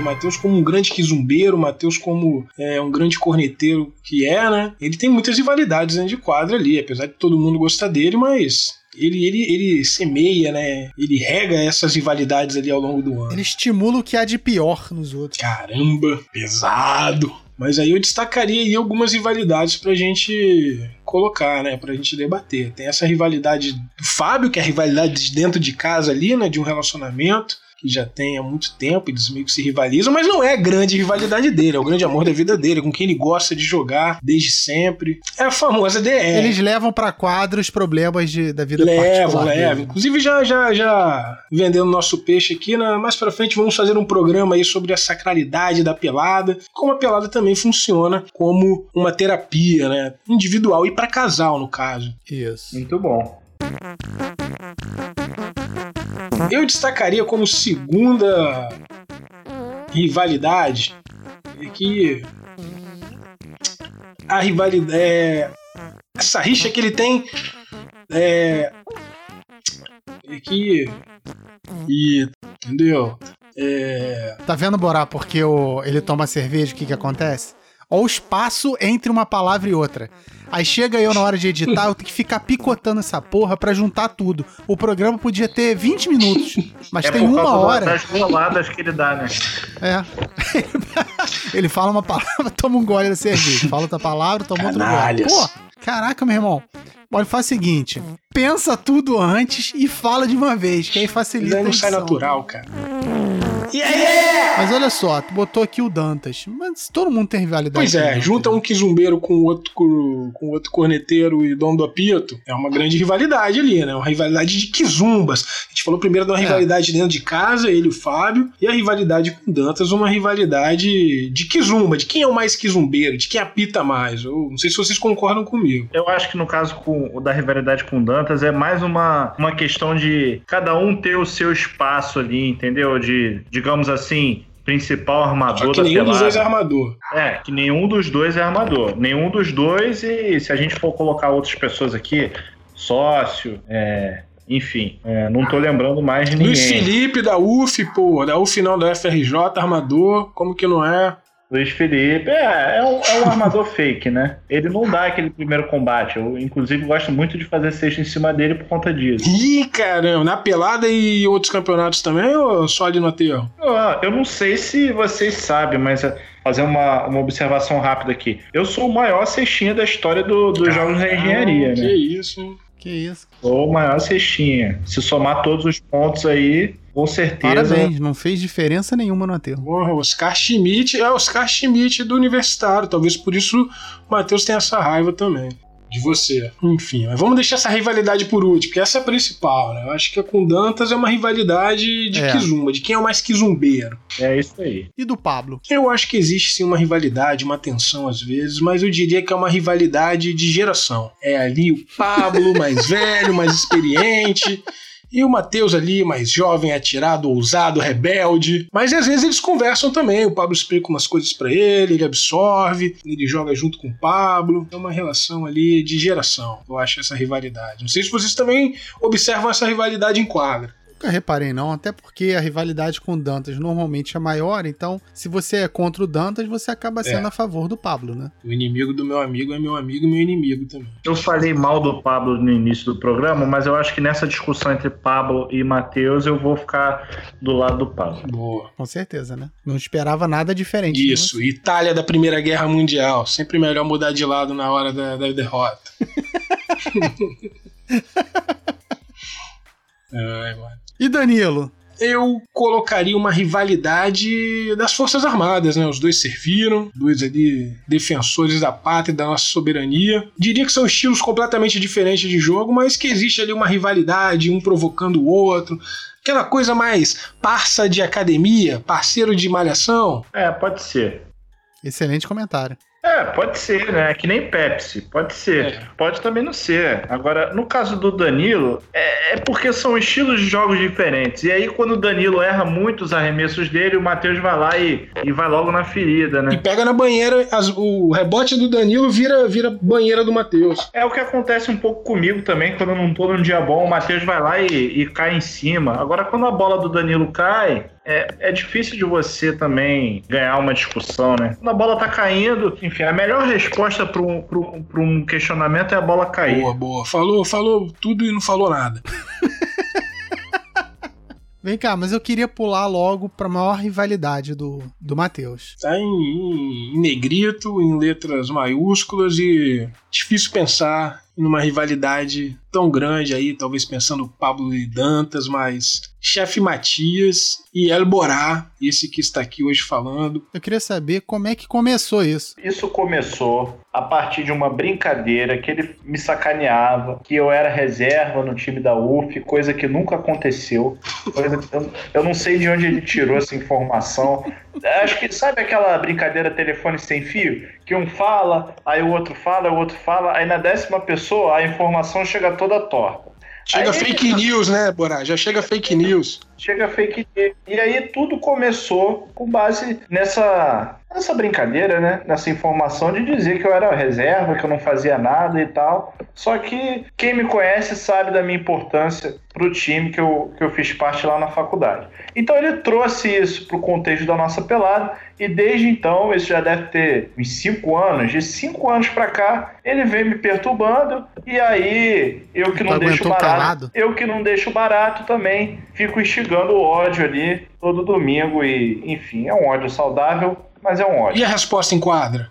o Matheus como um grande quizumbeiro, o Matheus como é, um grande corneteiro que é, né? Ele tem muitas rivalidades dentro de quadra ali, apesar de todo mundo gostar dele, mas ele, ele, ele semeia, né? Ele rega essas rivalidades ali ao longo do ano. Ele estimula o que há de pior nos outros. Caramba, pesado. Mas aí eu destacaria aí algumas rivalidades pra gente colocar, né? Pra gente debater. Tem essa rivalidade do Fábio, que é a rivalidade de dentro de casa ali, né? De um relacionamento que já tem há muito tempo, eles meio que se rivalizam, mas não é a grande rivalidade dele, é o grande amor da vida dele, com quem ele gosta de jogar desde sempre. É a famosa DR. Eles levam para quadro os problemas de, da vida levam, Levam, Inclusive já, já, já vendendo nosso peixe aqui, né? mais pra frente vamos fazer um programa aí sobre a sacralidade da pelada, como a pelada também funciona como uma terapia, né? Individual e para casal, no caso. Isso. Muito bom. Eu destacaria como segunda rivalidade que a rivalidade é, essa rixa que ele tem é, é que e entendeu? É... Tá vendo, Borá, porque o, ele toma cerveja, o que que acontece? Olha o espaço entre uma palavra e outra. Aí chega eu na hora de editar, eu tenho que ficar picotando essa porra pra juntar tudo. O programa podia ter 20 minutos, mas é tem uma hora. Das boladas que ele dá, né? É. [laughs] ele fala uma palavra, toma um gole da cerveja. Fala outra palavra, toma outro gole. Pô, caraca, meu irmão. Olha, faz o seguinte: pensa tudo antes e fala de uma vez, que aí facilita. Não sai natural, cara. Yeah! Mas olha só, tu botou aqui o Dantas. Mas todo mundo tem rivalidade. Pois é, junta um quizumbeiro com outro, com outro corneteiro e dono do apito. É uma grande rivalidade ali, né? Uma rivalidade de quizumbas. A gente falou primeiro de uma é. rivalidade dentro de casa, ele e o Fábio. E a rivalidade com o Dantas, uma rivalidade de quizumba. De quem é o mais quizumbeiro, de quem apita mais. Eu não sei se vocês concordam comigo. Eu acho que no caso com, da rivalidade com o Dantas é mais uma, uma questão de cada um ter o seu espaço ali, entendeu? De, digamos assim, principal armador Só que nenhum dos dois é armador. É, que nenhum dos dois é armador. Nenhum dos dois, e se a gente for colocar outras pessoas aqui, sócio, é, enfim, é, não tô lembrando mais de ninguém. Luiz Felipe da UF, pô, da UF não, da FRJ, armador, como que não é? Luiz Felipe, é, é um, é um armador [laughs] fake, né? Ele não dá aquele primeiro combate. Eu, inclusive, gosto muito de fazer sexta em cima dele por conta disso. Ih, caramba, na pelada e outros campeonatos também, ou só ali no aterro? Ah, eu não sei se vocês sabem, mas é, fazer uma, uma observação rápida aqui. Eu sou o maior cestinha da história do, dos jogos da engenharia, que né? Que isso, Que isso. Sou o maior cestinha. Se somar todos os pontos aí, com certeza. Parabéns, não fez diferença nenhuma no aterro. Porra, Oscar Schmidt é Oscar Schmidt do Universitário. Talvez por isso o Matheus tenha essa raiva também de você. Enfim, mas vamos deixar essa rivalidade por último, porque essa é a principal, né? Eu acho que a com Dantas é uma rivalidade de é. Kizumba, de quem é o mais quizumbeiro. É isso aí. E do Pablo? Eu acho que existe sim uma rivalidade, uma tensão às vezes, mas eu diria que é uma rivalidade de geração. É ali o Pablo [laughs] mais velho, mais experiente. E o Matheus ali, mais jovem, atirado, ousado, rebelde. Mas às vezes eles conversam também. O Pablo explica umas coisas para ele, ele absorve, ele joga junto com o Pablo. É uma relação ali de geração, eu acho, essa rivalidade. Não sei se vocês também observam essa rivalidade em quadra. Nunca reparei, não, até porque a rivalidade com o Dantas normalmente é maior, então se você é contra o Dantas, você acaba sendo é. a favor do Pablo, né? O inimigo do meu amigo é meu amigo e meu inimigo também. Eu falei mal do Pablo no início do programa, mas eu acho que nessa discussão entre Pablo e Matheus eu vou ficar do lado do Pablo. Boa. Com certeza, né? Não esperava nada diferente. Isso, Itália da Primeira Guerra Mundial. Sempre melhor mudar de lado na hora da, da derrota. [laughs] Ai, mano. E Danilo? eu colocaria uma rivalidade das Forças Armadas, né? Os dois serviram, dois ali defensores da pátria, da nossa soberania. Diria que são estilos completamente diferentes de jogo, mas que existe ali uma rivalidade, um provocando o outro. Aquela coisa mais parça de academia, parceiro de malhação. É, pode ser. Excelente comentário. É, pode ser, né? Que nem Pepsi. Pode ser. É. Pode também não ser. Agora, no caso do Danilo, é, é, porque são estilos de jogos diferentes. E aí, quando o Danilo erra muito os arremessos dele, o Matheus vai lá e, e vai logo na ferida, né? E pega na banheira, as, o rebote do Danilo vira, vira banheira do Matheus. É o que acontece um pouco comigo também, quando eu não tô num dia bom, o Matheus vai lá e, e cai em cima. Agora, quando a bola do Danilo cai, é, é difícil de você também ganhar uma discussão, né? Quando a bola tá caindo, enfim, a melhor resposta para um, um questionamento é a bola cair. Boa, boa. Falou, falou tudo e não falou nada. [laughs] Vem cá, mas eu queria pular logo pra maior rivalidade do, do Matheus. Tá em, em, negrito, em letras maiúsculas e difícil pensar numa rivalidade tão grande aí, talvez pensando Pablo e Dantas, mas Chefe Matias e El Borá, esse que está aqui hoje falando. Eu queria saber como é que começou isso. Isso começou a partir de uma brincadeira que ele me sacaneava, que eu era reserva no time da UF, coisa que nunca aconteceu. Coisa, eu, eu não sei de onde ele tirou essa informação. Acho que sabe aquela brincadeira telefone sem fio? Que um fala, aí o outro fala, o outro fala, aí na décima pessoa a informação chega toda torta. Chega aí, fake news, né, Borá? Já chega fake news. Chega fake news. E aí tudo começou com base nessa, nessa brincadeira, né? Nessa informação de dizer que eu era reserva, que eu não fazia nada e tal. Só que quem me conhece sabe da minha importância pro time que eu, que eu fiz parte lá na faculdade. Então ele trouxe isso pro contexto da nossa pelada e desde então, isso já deve ter uns 5 anos, de 5 anos para cá, ele vem me perturbando e aí eu que não deixo barato, calado. eu que não deixo barato também, fico instigando o ódio ali todo domingo e, enfim, é um ódio saudável, mas é um ódio. E a resposta em quadra?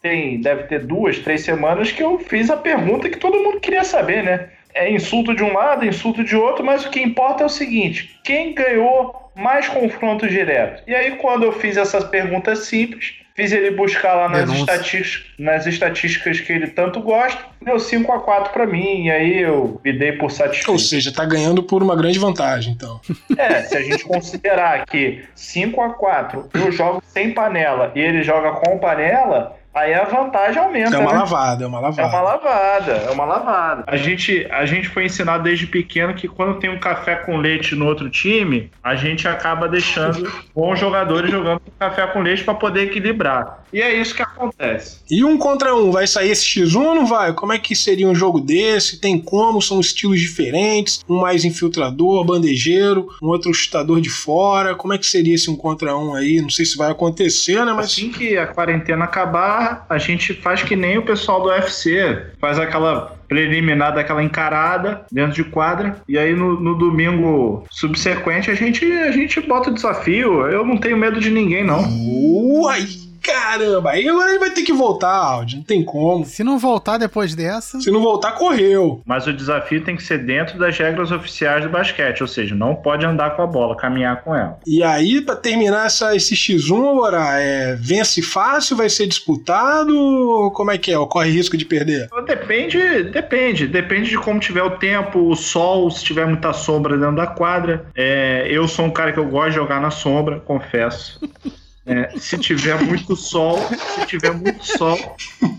Tem, deve ter duas, três semanas que eu fiz a pergunta que todo mundo queria saber, né? É insulto de um lado, insulto de outro, mas o que importa é o seguinte: quem ganhou mais confronto direto. E aí, quando eu fiz essas perguntas simples, fiz ele buscar lá nas, estatísticas, nas estatísticas que ele tanto gosta, deu 5 a 4 para mim, e aí eu me dei por satisfeito. Ou seja, tá ganhando por uma grande vantagem, então. [laughs] É, se a gente considerar que 5 a 4 eu jogo sem panela e ele joga com panela, Aí a vantagem aumenta. É uma né? lavada, é uma lavada. É uma lavada, é uma lavada. A gente, a gente foi ensinado desde pequeno que quando tem um café com leite no outro time, a gente acaba deixando bons jogadores jogando com café com leite para poder equilibrar. E é isso que acontece. E um contra um, vai sair esse X1 ou não vai? Como é que seria um jogo desse? Tem como? São estilos diferentes? Um mais infiltrador, bandejeiro, um outro chutador de fora. Como é que seria esse um contra um aí? Não sei se vai acontecer, né? Mas assim que a quarentena acabar, a gente faz que nem o pessoal do UFC, faz aquela preliminar daquela encarada dentro de quadra. E aí no, no, domingo subsequente a gente, a gente bota o desafio. Eu não tenho medo de ninguém, não. Uai! Caramba, aí agora ele vai ter que voltar, Audi, não tem como. Se não voltar depois dessa. Se não voltar, correu. Mas o desafio tem que ser dentro das regras oficiais do basquete, ou seja, não pode andar com a bola, caminhar com ela. E aí, para terminar essa, esse X1, agora, é, vence fácil, vai ser disputado? Como é que é? Corre risco de perder? Depende, depende. Depende de como tiver o tempo, o sol, se tiver muita sombra dentro da quadra. É, eu sou um cara que eu gosto de jogar na sombra, confesso. [laughs] É, se tiver muito sol, se tiver muito sol,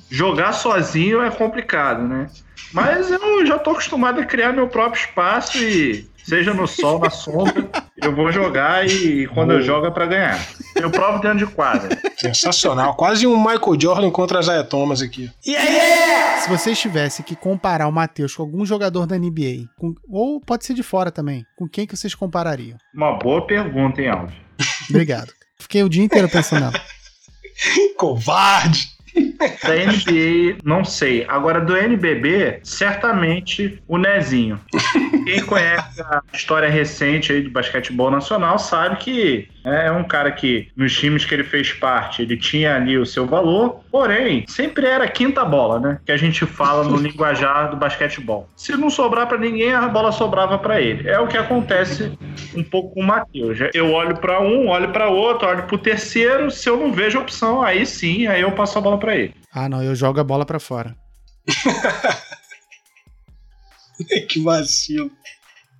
jogar sozinho é complicado, né? Mas eu já tô acostumado a criar meu próprio espaço e seja no sol, na sombra, eu vou jogar e quando eu jogo é pra ganhar. Eu provo dentro de quadra. Sensacional. Quase um Michael Jordan contra a Zaya Thomas aqui. Yeah! Se vocês tivessem que comparar o Matheus com algum jogador da NBA, com, ou pode ser de fora também, com quem que vocês comparariam? Uma boa pergunta, hein, Alves? Obrigado. Fiquei o dia inteiro pensando nela. [laughs] Covarde! [laughs] Da NBA, não sei. Agora, do NBB, certamente o Nezinho. [laughs] Quem conhece a história recente aí do basquetebol nacional sabe que é um cara que, nos times que ele fez parte, ele tinha ali o seu valor, porém, sempre era quinta bola, né? Que a gente fala no linguajar do basquetebol. Se não sobrar para ninguém, a bola sobrava para ele. É o que acontece um pouco com o Matheus. Eu olho para um, olho para outro, olho pro terceiro, se eu não vejo opção, aí sim, aí eu passo a bola para ele. Ah, não, eu jogo a bola para fora. [laughs] que vacilo.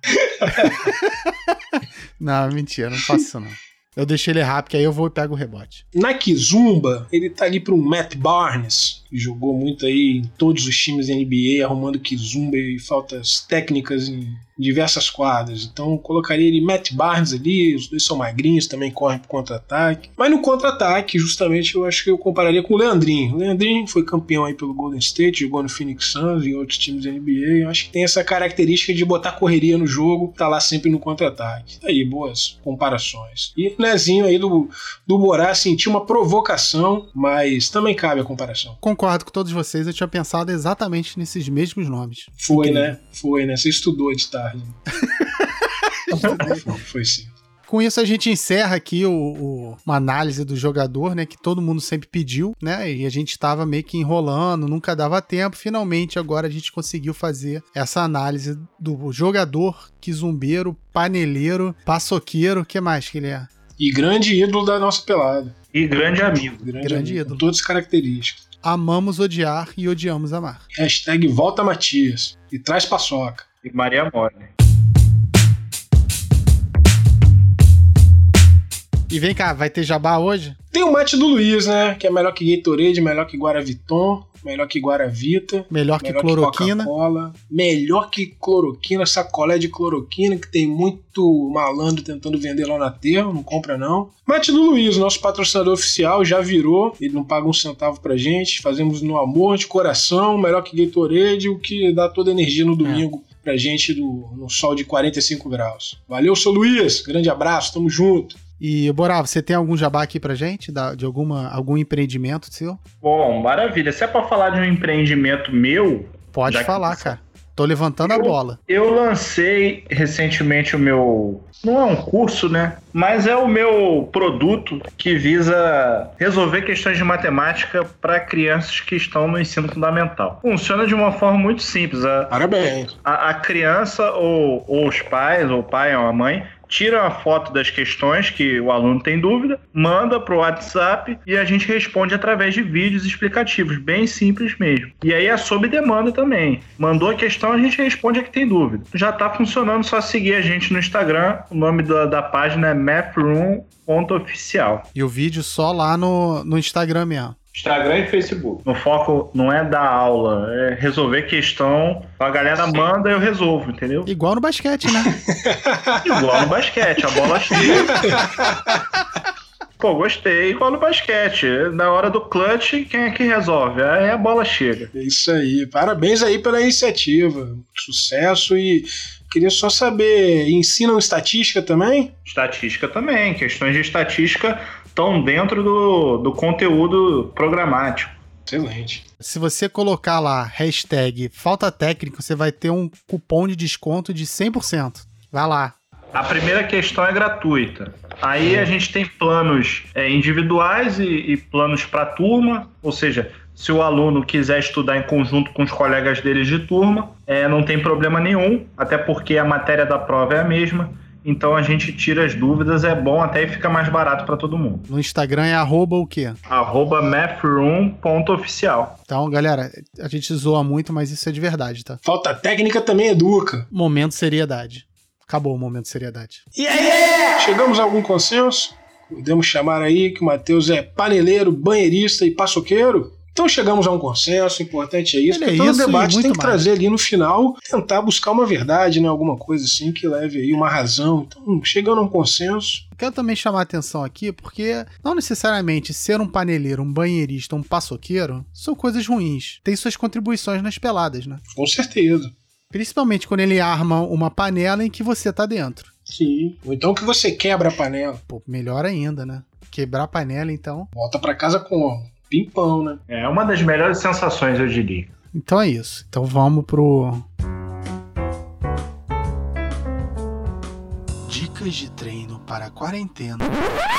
[laughs] não, mentira, não faço isso não. Eu deixei ele errar, porque aí eu vou e pego o rebote. Na Kizumba, ele tá ali para um Matt Barnes, que jogou muito aí em todos os times da NBA, arrumando Kizumba e faltas técnicas em diversas quadras. Então colocaria ele Matt Barnes ali, os dois são magrinhos, também correm pro contra-ataque. Mas no contra-ataque, justamente, eu acho que eu compararia com o Leandrinho. O Leandrinho foi campeão aí pelo Golden State, jogou no Phoenix Suns e outros times da NBA. Eu acho que tem essa característica de botar correria no jogo, tá lá sempre no contra-ataque. Tá aí, boas comparações. E o Nezinho aí do, do Borá sentiu uma provocação, mas também cabe a comparação. Concordo com todos vocês, eu tinha pensado exatamente nesses mesmos nomes. Foi, né? Foi, né? Você estudou de tarde. [laughs] foi sim. Com isso a gente encerra aqui o, o, uma análise do jogador, né, que todo mundo sempre pediu, né, e a gente estava meio que enrolando, nunca dava tempo. Finalmente agora a gente conseguiu fazer essa análise do jogador, quizumbeiro, paneleiro, paçoqueiro, que mais que ele é? E grande ídolo da nossa pelada. E grande amigo. Grande, grande amigo, ídolo. Todas as características. Amamos odiar e odiamos amar. Hashtag volta Matias. E traz paçoca e Maria Mole. E vem cá, vai ter jabá hoje? Tem o mate do Luiz, né? Que é melhor que Gatorade, melhor que Guaraviton, melhor que Guaravita. Melhor que melhor cloroquina. Que melhor que cloroquina, sacolé de cloroquina, que tem muito malandro tentando vender lá na terra, não compra não. Mate do Luiz, nosso patrocinador oficial, já virou, ele não paga um centavo pra gente, fazemos no amor, de coração, melhor que Gatorade, o que dá toda a energia no domingo. É pra gente do, no sol de 45 graus. Valeu, seu Luiz. Grande abraço, tamo junto. E, Borá, você tem algum jabá aqui pra gente? De alguma, algum empreendimento seu? Bom, maravilha. Se é pra falar de um empreendimento meu. Pode falar, que... cara. Tô levantando eu, a bola. Eu lancei recentemente o meu. Não é um curso, né? Mas é o meu produto que visa resolver questões de matemática para crianças que estão no ensino fundamental. Funciona de uma forma muito simples. A, Parabéns. A, a criança ou, ou os pais, ou o pai ou a mãe, tira a foto das questões que o aluno tem dúvida, manda para o WhatsApp e a gente responde através de vídeos explicativos, bem simples mesmo. E aí é sob demanda também. Mandou a questão, a gente responde a que tem dúvida. Já está funcionando, só seguir a gente no Instagram. O nome da, da página é mathroom.oficial. E o vídeo só lá no, no Instagram mesmo. Instagram e Facebook. No foco não é dar aula, é resolver questão. A galera Sim. manda, eu resolvo, entendeu? Igual no basquete, né? [laughs] Igual no basquete, a bola chega. Pô, gostei. Igual no basquete. Na hora do clutch, quem é que resolve? Aí a bola chega. É isso aí. Parabéns aí pela iniciativa. Sucesso e queria só saber, ensinam estatística também? Estatística também. Questões de estatística estão dentro do, do conteúdo programático. Excelente. Se você colocar lá hashtag falta técnica, você vai ter um cupom de desconto de 100%. Vai lá. A primeira questão é gratuita. Aí a gente tem planos é, individuais e, e planos para turma, ou seja, se o aluno quiser estudar em conjunto com os colegas deles de turma, é, não tem problema nenhum, até porque a matéria da prova é a mesma. Então a gente tira as dúvidas, é bom até e fica mais barato para todo mundo. No Instagram é arroba o quê? Arroba mathroom.oficial. Então, galera, a gente zoa muito, mas isso é de verdade, tá? Falta técnica também educa. Momento seriedade. Acabou o momento seriedade. E aí? Chegamos a algum consenso? Podemos chamar aí que o Matheus é paneleiro, banheirista e paçoqueiro? Então chegamos a um consenso, importante é isso, porque é todo isso debate tem que mais. trazer ali no final, tentar buscar uma verdade, né? Alguma coisa assim que leve aí uma razão. Então, chegando a um consenso. Quero também chamar a atenção aqui, porque não necessariamente ser um paneleiro, um banheirista, um paçoqueiro são coisas ruins. Tem suas contribuições nas peladas, né? Com certeza. Principalmente quando ele arma uma panela em que você tá dentro. Sim. Ou então que você quebra a panela. Pô, melhor ainda, né? Quebrar a panela, então. Volta para casa com pimpão, né? É uma das melhores sensações, eu diria. Então é isso. Então vamos pro. Dicas de treino para a quarentena.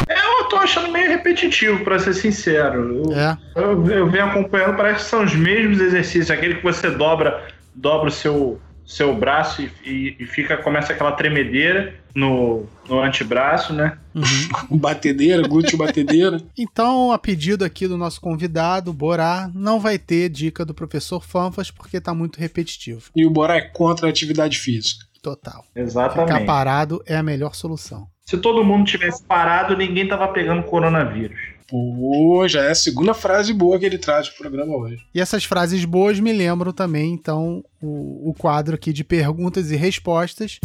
É, eu tô achando meio repetitivo, para ser sincero. Eu, é. eu, eu venho acompanhando, parece que são os mesmos exercícios, aquele que você dobra, dobra o seu seu braço e, e, e, fica começa aquela tremedeira no, no antebraço, né? Uhum. [laughs] batedeira, glúteo batedeira. Então, a pedido aqui do nosso convidado, Borá, não vai ter dica do professor Fanfas porque tá muito repetitivo. E o Borá é contra a atividade física. Total. Exatamente. Ficar parado é a melhor solução. Se todo mundo tivesse parado, ninguém tava pegando coronavírus. Pô, já é a segunda frase boa que ele traz pro programa hoje. E essas frases boas me lembram também, então, o, o quadro aqui de perguntas e respostas.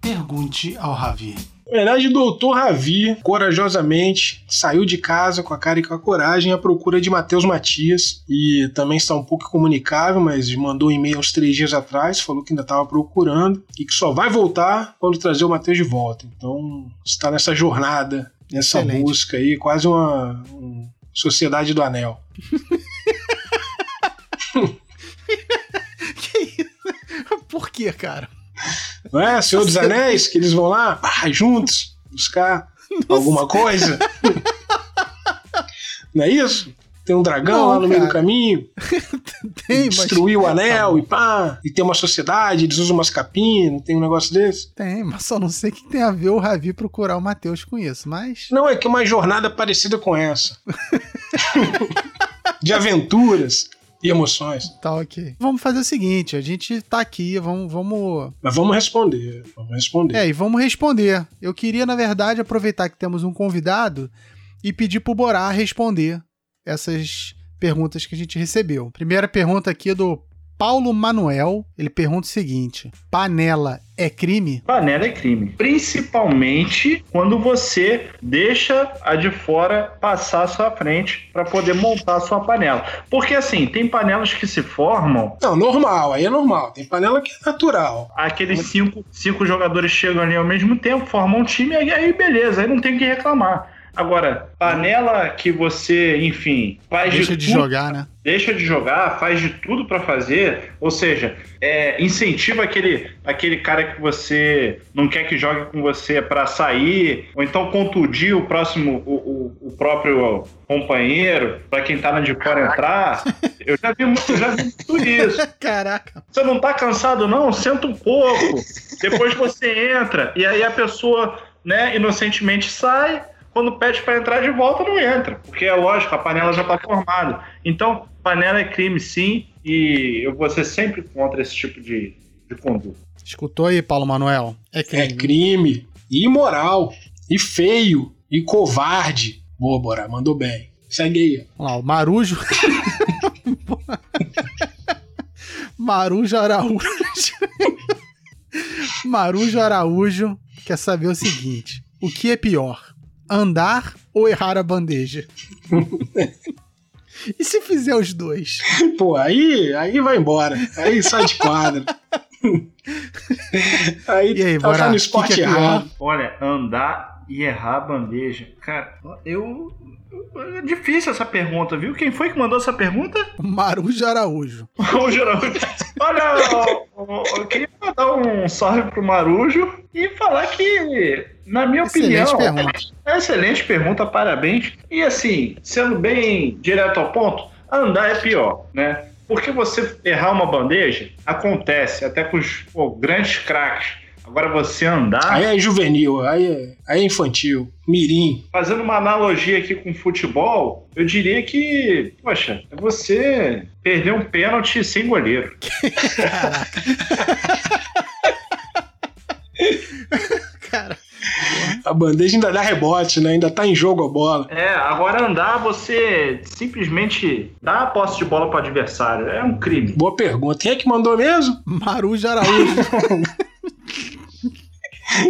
Pergunte ao Ravi. Na verdade, o doutor Ravi, corajosamente, saiu de casa com a cara e com a coragem à procura de Matheus Matias. E também está um pouco comunicável, mas mandou um e-mail uns três dias atrás, falou que ainda estava procurando e que só vai voltar quando trazer o Matheus de volta. Então, está nessa jornada, nessa Excelente. busca aí, quase uma, uma sociedade do anel. [laughs] que isso? Por que, cara? Não é? Senhor dos Anéis, que eles vão lá ah, juntos buscar alguma coisa. [laughs] Não é isso? Tem um dragão não, lá no cara. meio do caminho. [laughs] tem, destruir mas... o anel tá e pá. E tem uma sociedade, eles usam umas capinhas, não tem um negócio desse? Tem, mas só não sei o que tem a ver o Ravi procurar o Matheus com isso, mas. Não, é que é uma jornada parecida com essa. [laughs] de aventuras e emoções. Tá, ok. Vamos fazer o seguinte: a gente tá aqui, vamos. vamos... Mas vamos responder. Vamos responder. É, e vamos responder. Eu queria, na verdade, aproveitar que temos um convidado e pedir pro Borá responder essas perguntas que a gente recebeu. Primeira pergunta aqui é do Paulo Manuel, ele pergunta o seguinte: panela é crime? Panela é crime. Principalmente quando você deixa a de fora passar à sua frente para poder montar a sua panela. Porque assim, tem panelas que se formam. Não, normal, aí é normal. Tem panela que é natural. Aqueles cinco, cinco jogadores chegam ali ao mesmo tempo, formam um time, e aí beleza, aí não tem que reclamar. Agora, panela que você, enfim, faz deixa de, de jogar, né? Deixa de jogar, faz de tudo para fazer, ou seja, é, incentiva aquele, aquele cara que você não quer que jogue com você para sair, ou então contundir o próximo, o, o, o próprio companheiro, para quem tá na de fora entrar. Eu já vi, eu já vi tudo isso. [laughs] Caraca. Você não tá cansado, não? Senta um pouco. Depois você entra. E aí a pessoa, né, inocentemente sai. Quando pede para entrar de volta, não entra. Porque é lógico, a panela já tá formada. Então, panela é crime, sim. E eu vou ser sempre contra esse tipo de, de conduta. Escutou aí, Paulo Manuel? É crime. É crime. Imoral. E feio. E covarde. Boa, Bora. Mandou bem. Segue aí. Vamos lá, o Marujo. [laughs] Marujo Araújo. Marujo Araújo quer saber o seguinte: o que é pior? Andar ou errar a bandeja? [laughs] e se fizer os dois? Pô, aí, aí vai embora. Aí sai de quadra. aí, e aí, tá, bora, no esporte que que é errado. Olha, andar e errar a bandeja. Cara, eu é difícil essa pergunta, viu? Quem foi que mandou essa pergunta? [laughs] Marujo Araújo. Marujo Araújo. Olha, eu, queria mandar um salve pro Marujo e falar que, na minha excelente opinião. Pergunta. É excelente pergunta, parabéns. E assim, sendo bem direto ao ponto, andar é pior, né? Porque você errar uma bandeja acontece até com os pô, grandes craques Agora você andar. Aí é juvenil, aí é, aí é infantil, mirim. Fazendo uma analogia aqui com futebol, eu diria que, poxa, é você perder um pênalti sem goleiro. [laughs] Cara. A bandeja ainda dá rebote, né? Ainda tá em jogo a bola. É, agora andar, você simplesmente dá a posse de bola pro adversário. É um crime. Boa pergunta. Quem é que mandou mesmo? Marujo Araújo. [laughs]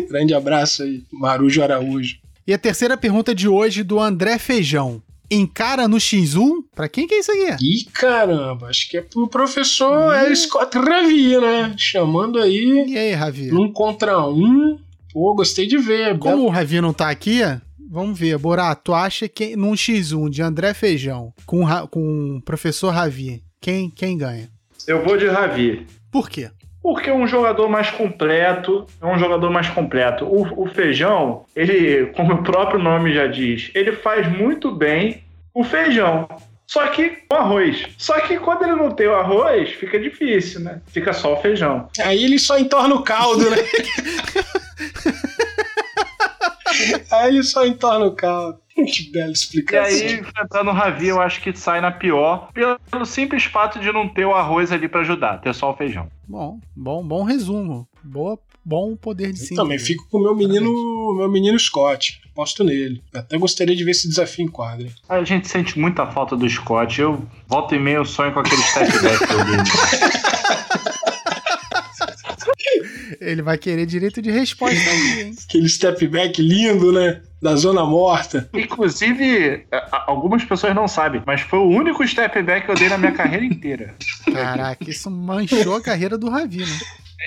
Grande abraço aí, Marujo Araújo. E a terceira pergunta de hoje do André Feijão. Encara no X1? Pra quem que é isso aqui? Ih, caramba, acho que é pro professor hum. Scott Ravi, né? Chamando aí. E aí, Ravi? Um contra um. Pô, gostei de ver. Como Belo... o Ravi não tá aqui, vamos ver. Borá, tu acha que num X1 de André Feijão com, com o professor Ravi, quem, quem ganha? Eu vou de Ravi. Por quê? Porque é um jogador mais completo, é um jogador mais completo. O, o, feijão, ele, como o próprio nome já diz, ele faz muito bem o feijão. Só que com arroz. Só que quando ele não tem o arroz, fica difícil, né? Fica só o feijão. Aí ele só entorna o caldo, né? [laughs] Aí ele só entorna o caldo. Que bela explicação. E aí, enfrentando o Ravi, eu acho que sai na pior, pelo simples fato de não ter o arroz ali para ajudar, ter só o feijão. Bom, bom, bom resumo. Boa, bom poder de síntese. Também fico com o meu menino, meu menino Scott. Posto nele. Até gostaria de ver esse desafio em quadra. A gente sente muita falta do Scott. Eu volto e meio sonho com aquele [laughs] step back dele. [laughs] Ele vai querer direito de resposta aí, hein? Aquele step back lindo, né? Da zona morta. Inclusive, algumas pessoas não sabem, mas foi o único step back que eu dei na minha carreira inteira. Caraca, isso manchou a carreira do Ravi, né?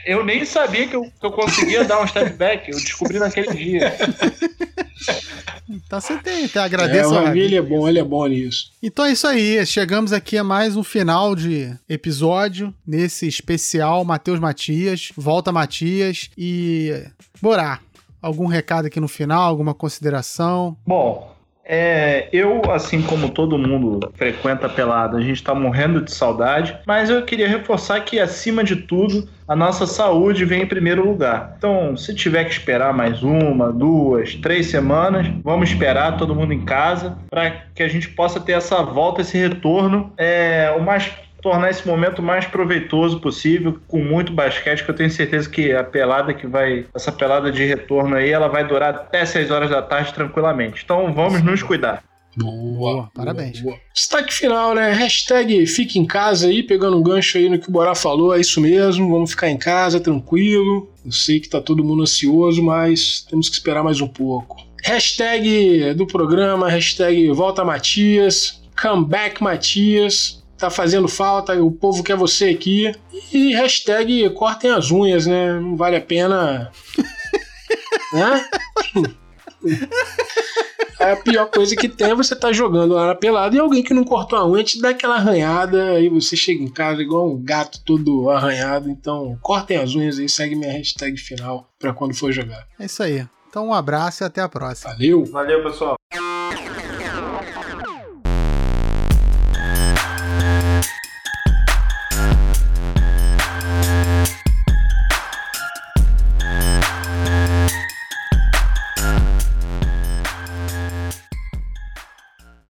Eu nem sabia que eu, que eu conseguia dar um step back, eu descobri naquele dia. [laughs] Então você tem, até agradeço. É, o ele é bom, ele é bom nisso. Então é isso aí, chegamos aqui a mais um final de episódio nesse especial Matheus Matias, volta Matias e Borá. Algum recado aqui no final, alguma consideração? Bom, é, eu, assim como todo mundo frequenta pelada, a gente está morrendo de saudade, mas eu queria reforçar que, acima de tudo, a nossa saúde vem em primeiro lugar. Então, se tiver que esperar mais uma, duas, três semanas, vamos esperar todo mundo em casa para que a gente possa ter essa volta, esse retorno é, o mais tornar esse momento mais proveitoso possível, com muito basquete, que eu tenho certeza que a pelada que vai, essa pelada de retorno aí, ela vai durar até 6 horas da tarde tranquilamente. Então vamos Sim. nos cuidar. Boa, parabéns. Boa. Destaque final, né? Hashtag fique em casa aí, pegando um gancho aí no que o Borá falou, é isso mesmo, vamos ficar em casa, tranquilo. Eu sei que tá todo mundo ansioso, mas temos que esperar mais um pouco. Hashtag do programa, hashtag volta Matias, comeback Matias, tá fazendo falta, o povo quer você aqui. E hashtag cortem as unhas, né? Não vale a pena. [laughs] né? a pior coisa que tem é você estar tá jogando lá na pelada e alguém que não cortou a unha te dá aquela arranhada e você chega em casa igual um gato todo arranhado. Então, cortem as unhas e segue minha hashtag final para quando for jogar. É isso aí. Então, um abraço e até a próxima. Valeu. Valeu, pessoal.